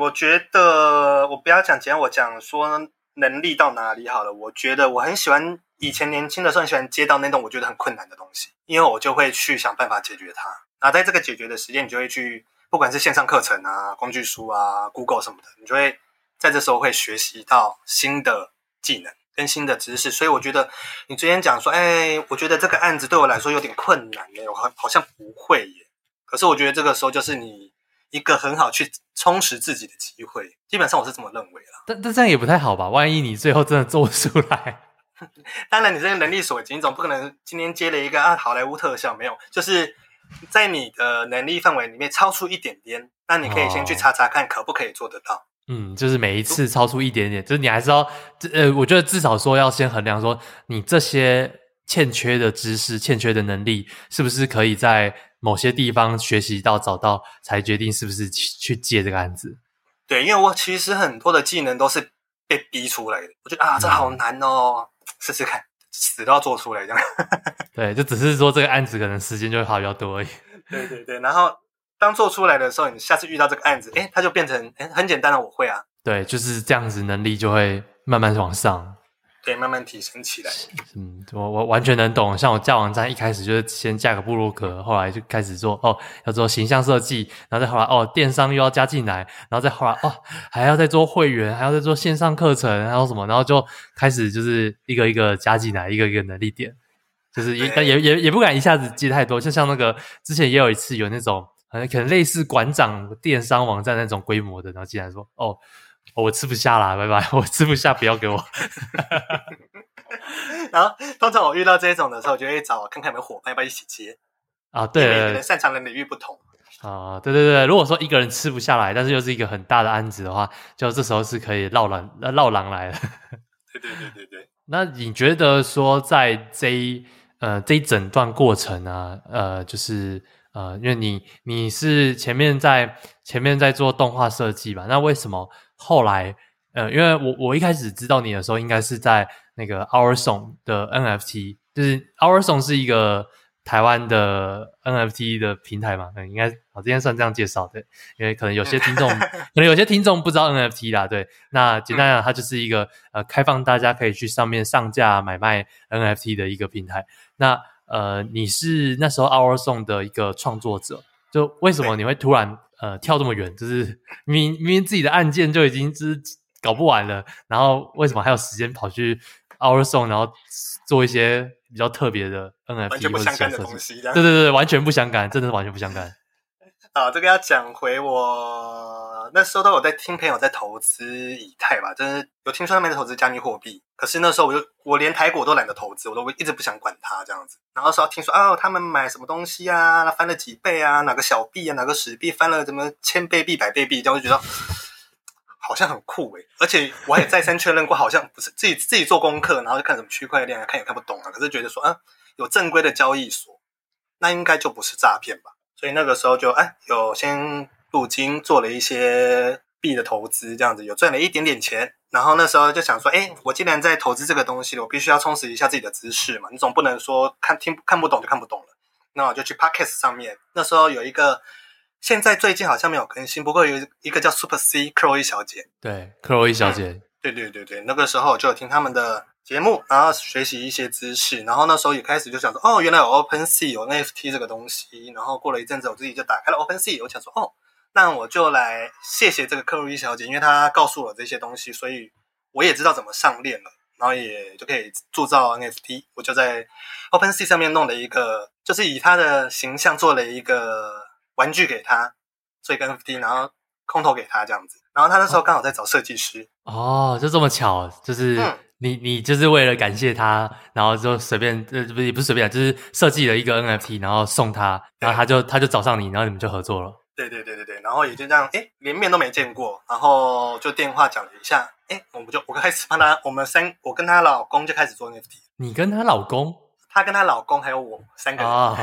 我觉得我不要讲，既然我讲说能力到哪里好了。我觉得我很喜欢以前年轻的时候喜欢接到那种我觉得很困难的东西，因为我就会去想办法解决它。那在这个解决的时间，你就会去，不管是线上课程啊、工具书啊、Google 什么的，你就会在这时候会学习到新的技能跟新的知识。所以我觉得你之前讲说，哎，我觉得这个案子对我来说有点困难耶，我好好像不会耶。可是我觉得这个时候就是你。一个很好去充实自己的机会，基本上我是这么认为啦。但但这样也不太好吧？万一你最后真的做不出来，当然，你这个能力所及，你总不可能今天接了一个啊好莱坞特效，没有，就是在你的能力范围里面超出一点点，那你可以先去查查看可不可以做得到。哦、嗯，就是每一次超出一点点，就是你还是要，呃，我觉得至少说要先衡量说你这些欠缺的知识、欠缺的能力，是不是可以在某些地方学习到、找到，才决定是不是去接这个案子。对，因为我其实很多的技能都是被逼出来的，我觉得啊，这好难哦。嗯试试看，死都要做出来这样。对，就只是说这个案子可能时间就会花比较多而已。对对对，然后当做出来的时候，你下次遇到这个案子，哎，它就变成哎很简单的，我会啊。对，就是这样子，能力就会慢慢往上。对，慢慢提升起来。嗯，我我完全能懂。像我架网站一开始就是先架个部落格，后来就开始做哦，要做形象设计，然后再后来哦，电商又要加进来，然后再后来哦，还要再做会员，还要再做线上课程，还有什么，然后就开始就是一个一个加进来，一个一个能力点，就是也也也也不敢一下子接太多。就像那个之前也有一次有那种可能可能类似馆长电商网站那种规模的，然后进来说哦。我吃不下啦，拜拜！我吃不下，不要给我。然后通常我遇到这种的时候，我就会找看看有没有伙伴，要不要一起接啊？对，每个人擅长的领域不同啊。对对对，如果说一个人吃不下来，但是又是一个很大的案子的话，就这时候是可以绕狼绕狼来的。对对对对对。那你觉得说在这一呃这一整段过程啊，呃，就是呃，因为你你是前面在前面在做动画设计吧？那为什么？后来，呃，因为我我一开始知道你的时候，应该是在那个 OurSong 的 NFT，就是 OurSong 是一个台湾的 NFT 的平台嘛，嗯，应该我今天算这样介绍的，因为可能有些听众，可能有些听众不知道 NFT 啦，对，那简单讲，它就是一个呃开放大家可以去上面上架买卖 NFT 的一个平台。那呃，你是那时候 OurSong 的一个创作者，就为什么你会突然？呃，跳这么远，就是 明明明自己的案件就已经是搞不完了，然后为什么还有时间跑去 OurSong，然后做一些比较特别的 NFT 完全不相干的东西？对对对，完全不相干，真的是完全不相干。啊，这个要讲回我那时候都有在听朋友在投资以太吧，就是有听说他们在投资加密货币。可是那时候我就我连台股都懒得投资，我都一直不想管它这样子。然后说听说哦，他们买什么东西啊，翻了几倍啊，哪个小币啊，哪个史币翻了怎么千倍币、百倍币，这样我就觉得好像很酷诶。而且我也再三确认过，好像不是自己自己做功课，然后就看什么区块链啊，看也看不懂啊。可是觉得说啊，有正规的交易所，那应该就不是诈骗吧。所以那个时候就哎，有先入金做了一些币的投资，这样子有赚了一点点钱。然后那时候就想说，哎，我既然在投资这个东西了，我必须要充实一下自己的知识嘛。你总不能说看听看不懂就看不懂了。那我就去 Podcast 上面。那时候有一个，现在最近好像没有更新，不过有一个叫 Super C Chloe 小姐。对，Chloe 小姐。嗯，对对对对，那个时候就有听他们的。节目，然后学习一些知识，然后那时候也开始就想说，哦，原来有 OpenSea 有 NFT 这个东西。然后过了一阵子，我自己就打开了 OpenSea，我想说，哦，那我就来谢谢这个克洛伊小姐，因为她告诉我这些东西，所以我也知道怎么上链了，然后也就可以铸造 NFT。我就在 OpenSea 上面弄了一个，就是以她的形象做了一个玩具给她，做一个 NFT，然后空投给她这样子。然后她那时候刚好在找设计师，哦，就这么巧，就是。嗯你你就是为了感谢他，然后就随便呃不也不是随便，就是设计了一个 NFT，然后送他，然后他就他就找上你，然后你们就合作了。对对对对对，然后也就这样，诶，连面都没见过，然后就电话讲了一下，诶，我们就我开始帮他，我们三我跟她老公就开始做 NFT。你跟她老公？她跟她老公还有我三个人。啊、哦，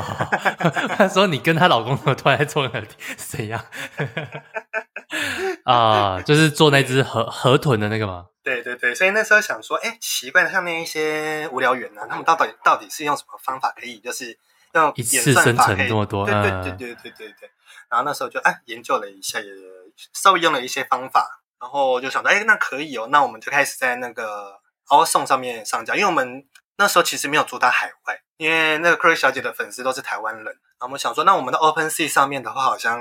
他说你跟她老公怎么突然在做 NFT 是怎样？啊，就是做那只河河豚的那个吗？对对对，所以那时候想说，哎，奇怪，像那一些无聊猿呢、啊，他们到底到底是用什么方法可以，就是用一次生成这么多？对对对对对对对。然后那时候就哎研究了一下，也稍微用了一些方法，然后就想到，哎，那可以哦，那我们就开始在那个 Awson 上面上架，因为我们那时候其实没有做到海外，因为那个 Chris 小姐的粉丝都是台湾人，然后我们想说，那我们的 Open Sea 上面的话，好像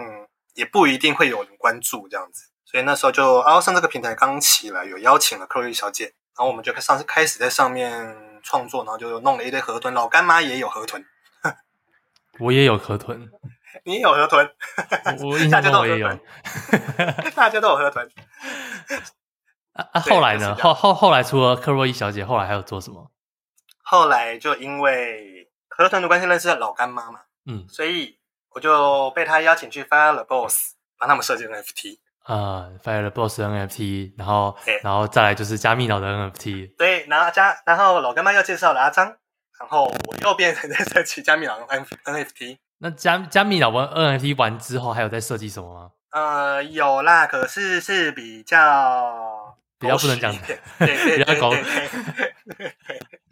也不一定会有人关注这样子。所以那时候就 OurSong 这个平台刚起来，有邀请了 Chloe 小姐，然后我们就上次开始在上面创作，然后就弄了一堆河豚，老干妈也有河豚，我也有河豚，你也有河豚，我印象中我也有，大家都有河豚。啊啊！后来呢？后后后来除了 Chloe 小姐，后来还有做什么？后来就因为河豚的关系认识了老干妈嘛，嗯，所以我就被他邀请去 Fire the Boss 帮他们设计 NFT。啊、uh,，Fire the Boss NFT，然后然后再来就是加密脑的 NFT。对，然后加然后老干妈又介绍了阿张，然后我又变成在设计加密脑 NFT。那加加密脑玩 NFT 完之后，还有在设计什么吗？呃，有啦，可是是比较比较不能讲的，对对对对对，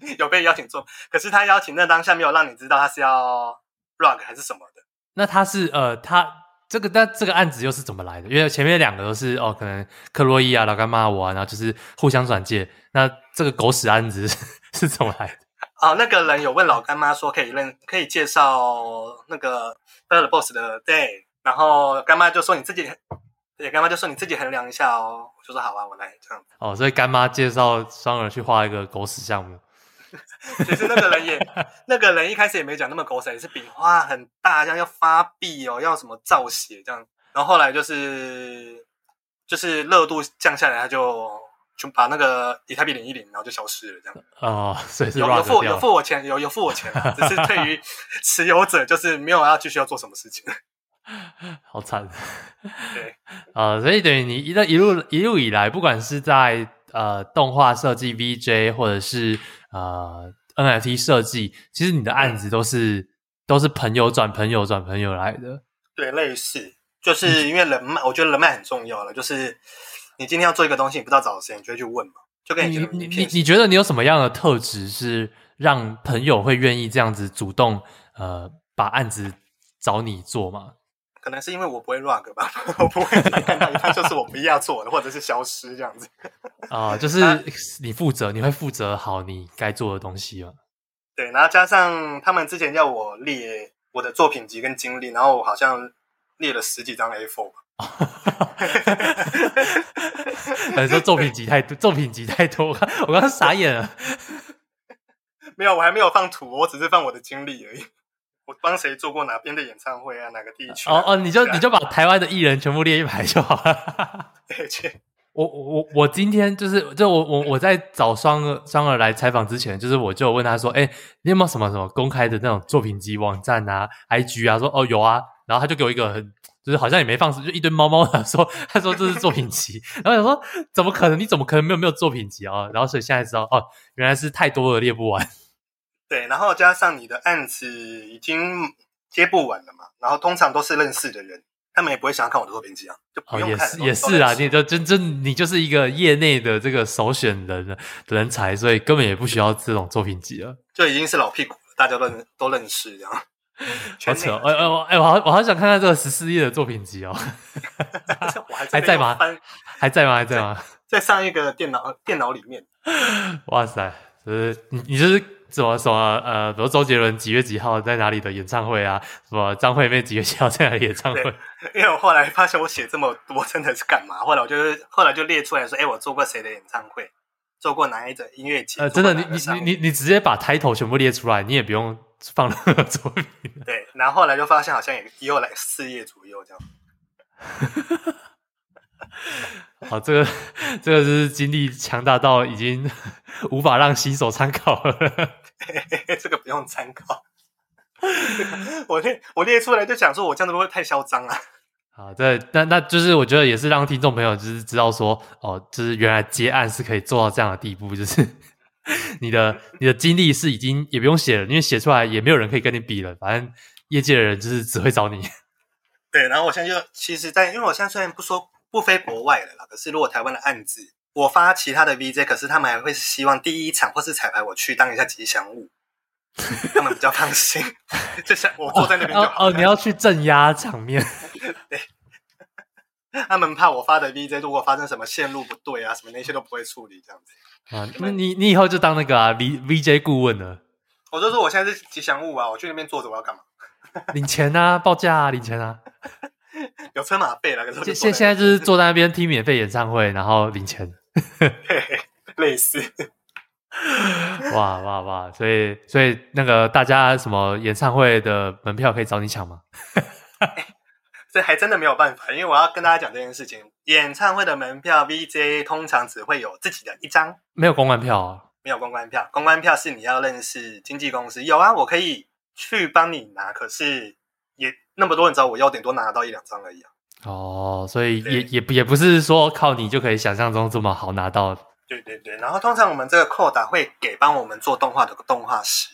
有被邀请做，可是他邀请那当下没有让你知道他是要 rug 还是什么的。那他是呃，他这个那这个案子又是怎么来的？因为前面两个都是哦，可能克洛伊啊、老干妈我啊，然后就是互相转介。那这个狗屎案子是，是怎么来的？哦，那个人有问老干妈说可以认可以介绍那个 Fire the Boss 的 day，然后干妈就说你自己，对，干妈就说你自己衡量一下哦。我就说好啊，我来这样。哦，所以干妈介绍双儿去画一个狗屎项目。其实那个人也，那个人一开始也没讲那么狗血，也是饼画很大，这样要发币哦，要什么造血这样。然后后来就是就是热度降下来，他就。就把那个以太币领一领，然后就消失了，这样。哦，所以是有有付有付我钱，有有付我钱，只是对于持有者就是没有要继续要做什么事情。好惨。对 啊、呃，所以等于你一路一路一路以来，不管是在呃动画设计 VJ，或者是呃 NFT 设计，其实你的案子都是、嗯、都是朋友转朋友转朋友来的。对，类似，就是因为人脉，我觉得人脉很重要了，就是。你今天要做一个东西，你不知道找谁，你就会去问嘛，就跟你你，你觉得你有什么样的特质是让朋友会愿意这样子主动呃把案子找你做吗？可能是因为我不会 rug 吧，我不会看到一半就是我不要做的，或者是消失这样子。啊、呃，就是你负责，你会负责好你该做的东西吗？对，然后加上他们之前要我列我的作品集跟经历，然后我好像列了十几张 A4 吧。哈哈说作品集太多，作品集太多，我刚刚傻眼了。没有，我还没有放图，我只是放我的经历而已。我帮谁做过哪边的演唱会啊？哪个地区、啊？哦哦，你就你就把台湾的艺人全部列一排就好了。对，切。我我我今天就是就我我我在找双儿双儿来采访之前，就是我就问他说：“哎，你有没有什么什么公开的那种作品集网站啊？IG 啊？”说：“哦，有啊。”然后他就给我一个很。就是好像也没放，就一堆猫猫的说，他说这是作品集，然后想说怎么可能？你怎么可能没有没有作品集啊？然后所以现在知道哦，原来是太多了列不完。对，然后加上你的案子已经接不完了嘛，然后通常都是认识的人，他们也不会想要看我的作品集啊，就不用看。哦、也是也是啊，你就真真你就是一个业内的这个首选人的人才，所以根本也不需要这种作品集了，就已经是老屁股了，大家都都认识这样。好扯！哎哎我哎我好我好想看看这个十四页的作品集哦，还，还在吗？还在吗？还在吗？在上一个电脑电脑里面。哇塞！就是你你就是什么什么呃，比如周杰伦几月几号在哪里的演唱会啊？什么张惠妹几月几号在哪里演唱会？因为我后来发现我写这么多真的是干嘛？后来我就是后来就列出来说，哎，我做过谁的演唱会？做过哪一种音乐节？呃，真的，你你你你你直接把 title 全部列出来，你也不用。放了作品，对，然后后来就发现好像也也有来四页左右这样。好，这个这个是经历强大到已经 无法让新手参考了。这个不用参考。我列我列出来就想说，我这样子会不会太嚣张啊？好，对，那那就是我觉得也是让听众朋友就是知道说，哦，就是原来接案是可以做到这样的地步，就是。你的你的经历是已经也不用写了，因为写出来也没有人可以跟你比了。反正业界的人就是只会找你。对，然后我现在就其实在，在因为我现在虽然不说不飞国外了啦，可是如果台湾的案子我发其他的 VJ，可是他们还会希望第一场或是彩排我去当一下吉祥物，他们比较放心。就像我坐在那边就好哦，哦，你要去镇压场面。对，他们怕我发的 VJ 如果发生什么线路不对啊，什么那些都不会处理这样子。啊，那你你以后就当那个啊 V VJ 顾问了。我就说我现在是吉祥物啊，我去那边坐着我要干嘛？领钱啊，报价啊，领钱啊。有车马费了，可是现现在就是坐在那边听免费演唱会，然后领钱。类似。哇哇哇！所以所以那个大家什么演唱会的门票可以找你抢吗？这还真的没有办法，因为我要跟大家讲这件事情。演唱会的门票，VJ 通常只会有自己的一张，没有公关票啊。没有公关票，公关票是你要认识经纪公司。有啊，我可以去帮你拿，可是也那么多人找我要，顶多拿到一两张而已啊。哦，所以也也也不是说靠你就可以想象中这么好拿到。对对对，然后通常我们这个扣打会给帮我们做动画的动画师，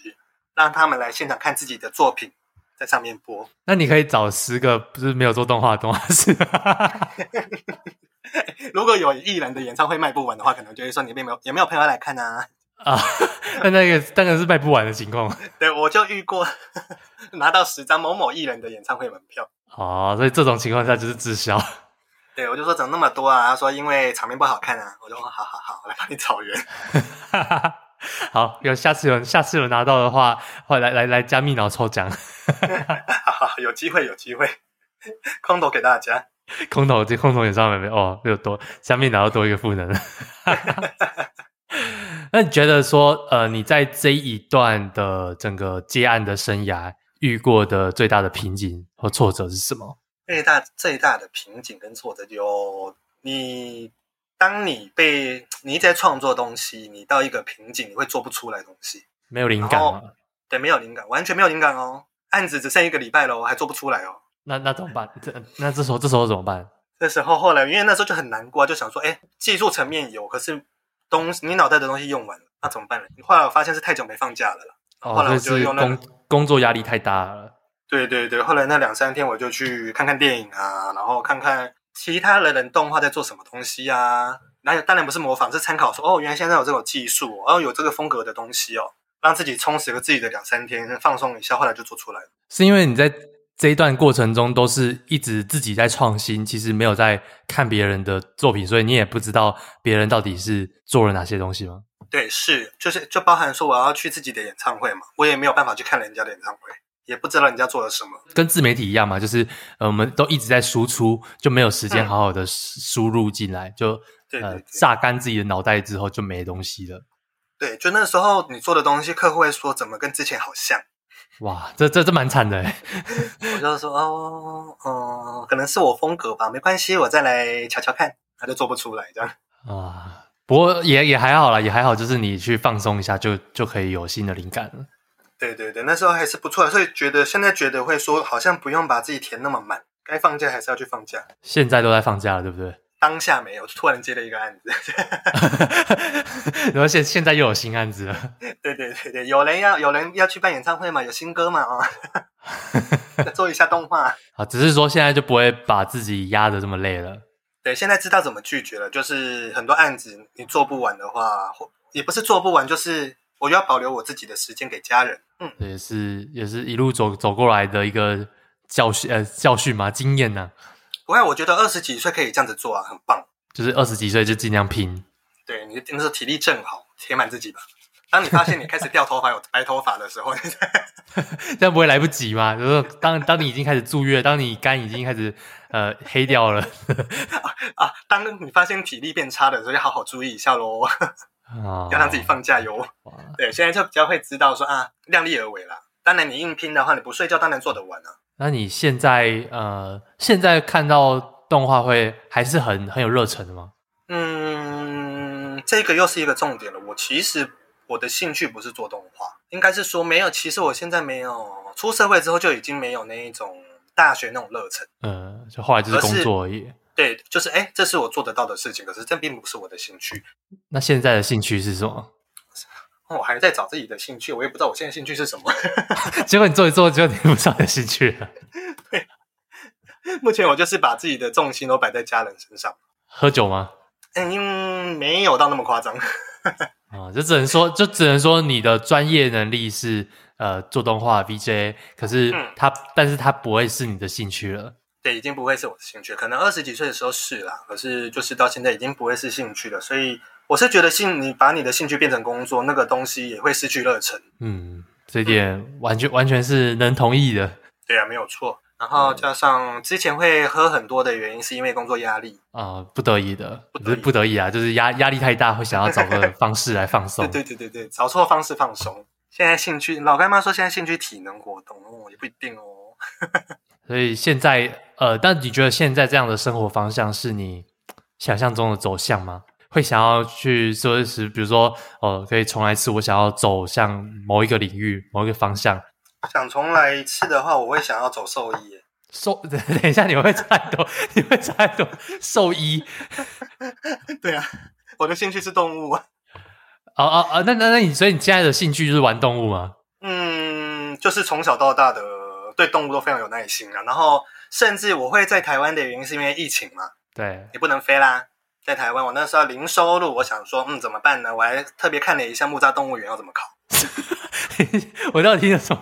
让他们来现场看自己的作品，在上面播。那你可以找十个不是没有做动画的动画师。如果有艺人的演唱会卖不完的话，可能就会说你有没有有没有朋友来看啊？啊，那那个当然是卖不完的情况。对，我就遇过 拿到十张某某艺人的演唱会门票。哦，所以这种情况下就是滞销。对，我就说怎么那么多啊？他说因为场面不好看啊。我就说好好好，我来帮你找人。好，有下次有下次有拿到的话，会来来来加密脑抽奖。好好，有机会有机会，空投给大家。空投这空投演唱会没哦，又多加密脑又多一个赋能。那你觉得说，呃，你在这一段的整个接案的生涯遇过的最大的瓶颈和挫折是什么？最大最大的瓶颈跟挫折就你，当你被你一直在创作东西，你到一个瓶颈，你会做不出来东西，没有灵感吗？对，没有灵感，完全没有灵感哦。案子只剩一个礼拜了，我还做不出来哦。那那怎么办？这那这时候这时候怎么办？那时候后来，因为那时候就很难过，就想说，哎，技术层面有，可是东西你脑袋的东西用完了，那怎么办呢？后来我发现是太久没放假了，哦，后来我就用那工工作压力太大了。对对对，后来那两三天我就去看看电影啊，然后看看其他的人动画在做什么东西啊。那当然不是模仿，是参考说哦，原来现在有这种技术，哦，有这个风格的东西哦，让自己充实了自己的两三天，放松一下，后来就做出来了。是因为你在这一段过程中都是一直自己在创新，其实没有在看别人的作品，所以你也不知道别人到底是做了哪些东西吗？对，是就是就包含说我要去自己的演唱会嘛，我也没有办法去看人家的演唱会。也不知道人家做了什么，跟自媒体一样嘛，就是呃，我们都一直在输出，就没有时间好好的输入进来，嗯、就呃榨干自己的脑袋之后就没东西了。对，就那时候你做的东西，客户会说怎么跟之前好像？哇，这这这蛮惨的哎。我就说哦哦，可能是我风格吧，没关系，我再来瞧瞧看，他就做不出来这样。啊，不过也也还好啦，也还好，就是你去放松一下就，就就可以有新的灵感了。对对对，那时候还是不错的，所以觉得现在觉得会说，好像不用把自己填那么满，该放假还是要去放假。现在都在放假了，对不对？当下没有，突然接了一个案子，然后现现在又有新案子了。对对对对，有人要有人要去办演唱会嘛，有新歌嘛啊，哦、做一下动画。啊，只是说现在就不会把自己压得这么累了。对，现在知道怎么拒绝了，就是很多案子你做不完的话，或也不是做不完，就是。我就要保留我自己的时间给家人，嗯，也是也是一路走走过来的一个教训，呃，教训嘛，经验呢、啊。不会，我觉得二十几岁可以这样子做啊，很棒。就是二十几岁就尽量拼，对，你那时候体力正好，填满自己吧。当你发现你开始掉头发、有白头发的时候，这样不会来不及吗？就是当当你已经开始住院，当你肝已经开始呃黑掉了 啊，啊，当你发现体力变差的时候，要好好注意一下喽。啊，要让自己放假哟。对，现在就比较会知道说啊，量力而为啦。当然，你硬拼的话，你不睡觉当然做得完啊。那你现在呃，现在看到动画会还是很很有热忱的吗？嗯，这个又是一个重点了。我其实我的兴趣不是做动画，应该是说没有。其实我现在没有出社会之后就已经没有那一种大学那种热忱。嗯，就后来就是工作而已。对，就是哎，这是我做得到的事情，可是这并不是我的兴趣。那现在的兴趣是什么？我还在找自己的兴趣，我也不知道我现在兴趣是什么。结果你做一做，结果你不知道你的兴趣了。对，目前我就是把自己的重心都摆在家人身上。喝酒吗？嗯，没有到那么夸张。啊，就只能说，就只能说你的专业能力是呃做动画 VJ，可是他，嗯、但是他不会是你的兴趣了。对，已经不会是我的兴趣。可能二十几岁的时候是啦，可是就是到现在已经不会是兴趣了。所以我是觉得，兴你把你的兴趣变成工作，那个东西也会失去热忱。嗯，这点完全、嗯、完全是能同意的。对啊，没有错。然后加上之前会喝很多的原因，是因为工作压力啊、呃，不得已的，不是不得已啊，就是压压力太大，会想要找个 方式来放松。对对对对对，找错方式放松。现在兴趣，老干妈说现在兴趣体能活动哦，也不一定哦。所以现在。呃，但你觉得现在这样的生活方向是你想象中的走向吗？会想要去说是，比如说哦，可以重来一次，我想要走向某一个领域、某一个方向。想重来一次的话，我会想要走兽医。兽，等一下，你会猜多？你会猜多？兽医？对啊，我的兴趣是动物啊。哦哦哦，那那那你，所以你现在的兴趣就是玩动物吗？嗯，就是从小到大的对动物都非常有耐心啊。然后，甚至我会在台湾的原因是因为疫情嘛。对，你不能飞啦，在台湾，我那时候零收入，我想说，嗯，怎么办呢？我还特别看了一下木栅动物园要怎么考。我到底听了什么？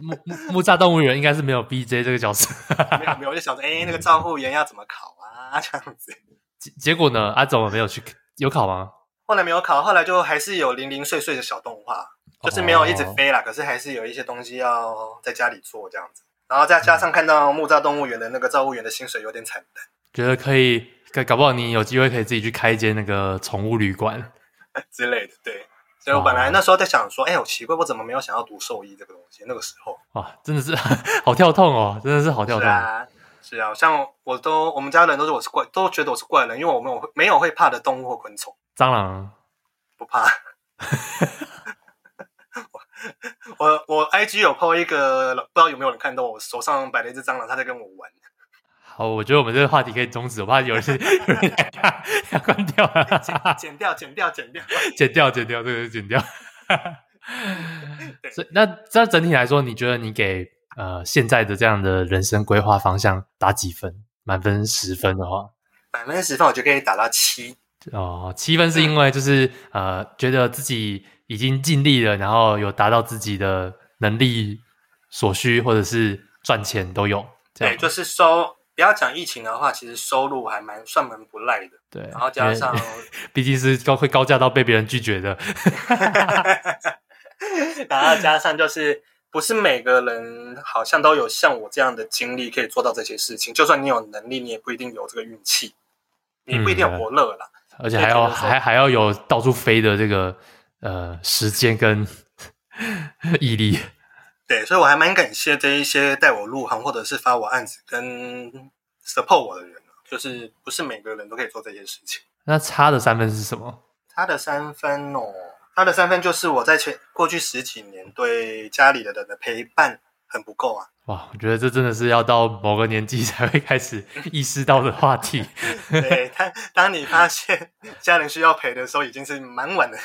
木木木栅动物园应该是没有 BJ 这个角色。没有没有，我就想着，哎、欸，那个照护员要怎么考啊？这样子。结结果呢？阿、啊、怎么没有去？有考吗？后来没有考，后来就还是有零零碎碎的小动画，就是没有一直飞啦。Oh. 可是还是有一些东西要在家里做这样子。然后再加上看到木栅动物园的那个照护员的薪水有点惨淡，觉得可以，搞不好你有机会可以自己去开一间那个宠物旅馆 之类的。对，所以我本来那时候在想说，哎、欸，我奇怪，我怎么没有想要读兽医这个东西？那个时候，哇，真的是 好跳痛哦，真的是好跳痛。是啊，是啊，像我都我们家人都是我是怪，都觉得我是怪人，因为我没有没有会怕的动物或昆虫。蟑螂不怕。我我 IG 有 po 一个，不知道有没有人看到我手上摆了一只蟑螂，他在跟我玩。好，我觉得我们这个话题可以终止，我怕有人 要关掉了，剪掉，剪掉，剪掉，剪掉，剪掉，这个剪掉。所以那这整体来说，你觉得你给呃现在的这样的人生规划方向打几分？满分十分的话，满分十分，我就可以打到七。哦，七分是因为就是、嗯、呃，觉得自己。已经尽力了，然后有达到自己的能力所需，或者是赚钱都有。对，就是收，不要讲疫情的话，其实收入还蛮算蛮不赖的。对，然后加上，毕竟是高会高价到被别人拒绝的。然后加上就是，不是每个人好像都有像我这样的经历可以做到这些事情。就算你有能力，你也不一定有这个运气，你不一定有伯乐啦。而且还要还还要有到处飞的这个。呃，时间跟毅力，对，所以我还蛮感谢这一些带我入行或者是发我案子跟 support 我的人，就是不是每个人都可以做这件事情。那差的三分是什么？差的三分哦，差的三分就是我在前过去十几年对家里的人的陪伴很不够啊。哇，我觉得这真的是要到某个年纪才会开始意识到的话题。对，当当你发现家人需要陪的时候，已经是蛮晚的。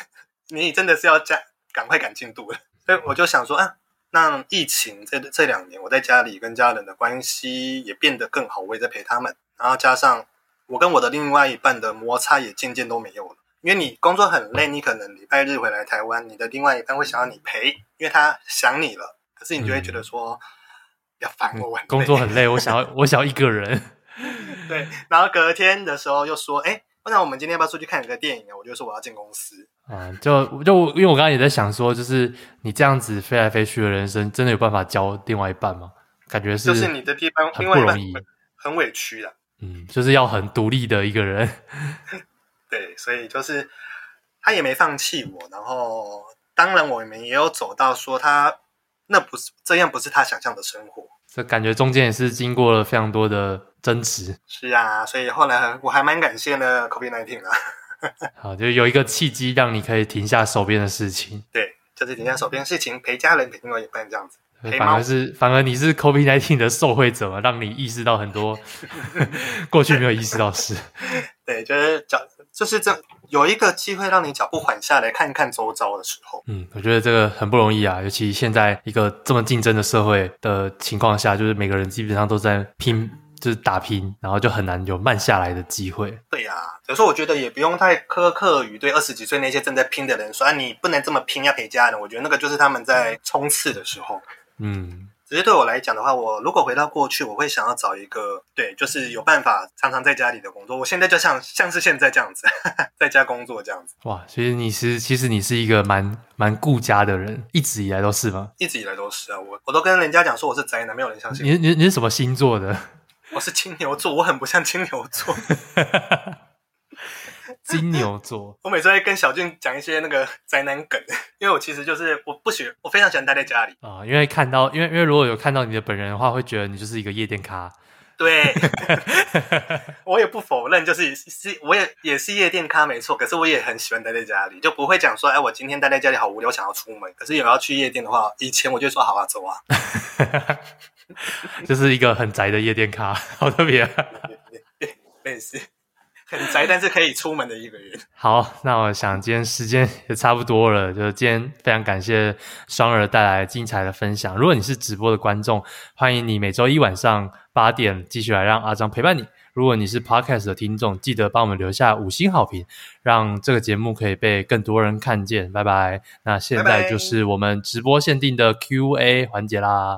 你真的是要加赶快赶进度了，所以我就想说啊，那疫情这这两年，我在家里跟家人的关系也变得更好，我也在陪他们，然后加上我跟我的另外一半的摩擦也渐渐都没有了。因为你工作很累，你可能礼拜日回来台湾，你的另外一半会想要你陪，因为他想你了，可是你就会觉得说，要、嗯、烦我，我工作很累，我想要 我想要一个人，对，然后隔天的时候又说，哎。那我们今天要不要出去看一个电影啊？我就说我要进公司。嗯，就就因为我刚刚也在想说，就是你这样子飞来飞去的人生，真的有办法交另外一半吗？感觉是，就是你的地方很不容易，很委屈的。嗯，就是要很独立的一个人。对，所以就是他也没放弃我，然后当然我们也有走到说他那不是这样，不是他想象的生活。这感觉中间也是经过了非常多的争执。是啊，所以后来我还蛮感谢呢，COVID-19 啊。好，就有一个契机让你可以停下手边的事情。对，就是停下手边的事情，陪家人，陪另外一半这样子。反而是反而你是 COVID-19 的受惠者嘛，让你意识到很多 过去没有意识到的事。对，就是脚，就是这有一个机会让你脚步缓下来，看一看周遭的时候。嗯，我觉得这个很不容易啊，尤其现在一个这么竞争的社会的情况下，就是每个人基本上都在拼，就是打拼，然后就很难有慢下来的机会。对呀、啊，有时候我觉得也不用太苛刻于对二十几岁那些正在拼的人说啊，你不能这么拼，要陪家人。我觉得那个就是他们在冲刺的时候。嗯，只是对我来讲的话，我如果回到过去，我会想要找一个对，就是有办法常常在家里的工作。我现在就像像是现在这样子，在家工作这样子。哇，其实你是其实你是一个蛮蛮顾家的人，一直以来都是吗？一直以来都是啊，我我都跟人家讲说我是宅男，没有人相信。你你你是什么星座的？我是金牛座，我很不像金牛座。金牛座，我每次会跟小俊讲一些那个宅男梗，因为我其实就是我不喜欢，我非常喜欢待在家里。啊、呃，因为看到，因为因为如果有看到你的本人的话，会觉得你就是一个夜店咖，对，我也不否认，就是是我也也是夜店咖没错，可是我也很喜欢待在家里，就不会讲说，哎，我今天待在家里好无聊，想要出门。可是有要去夜店的话，以前我就说好啊，走啊，就是一个很宅的夜店咖，好特别啊，类似。很宅，但是可以出门的一个人。好，那我想今天时间也差不多了，就今天非常感谢双儿带来精彩的分享。如果你是直播的观众，欢迎你每周一晚上八点继续来让阿张陪伴你。如果你是 Podcast 的听众，记得帮我们留下五星好评，让这个节目可以被更多人看见。拜拜。那现在就是我们直播限定的 Q&A 环节啦。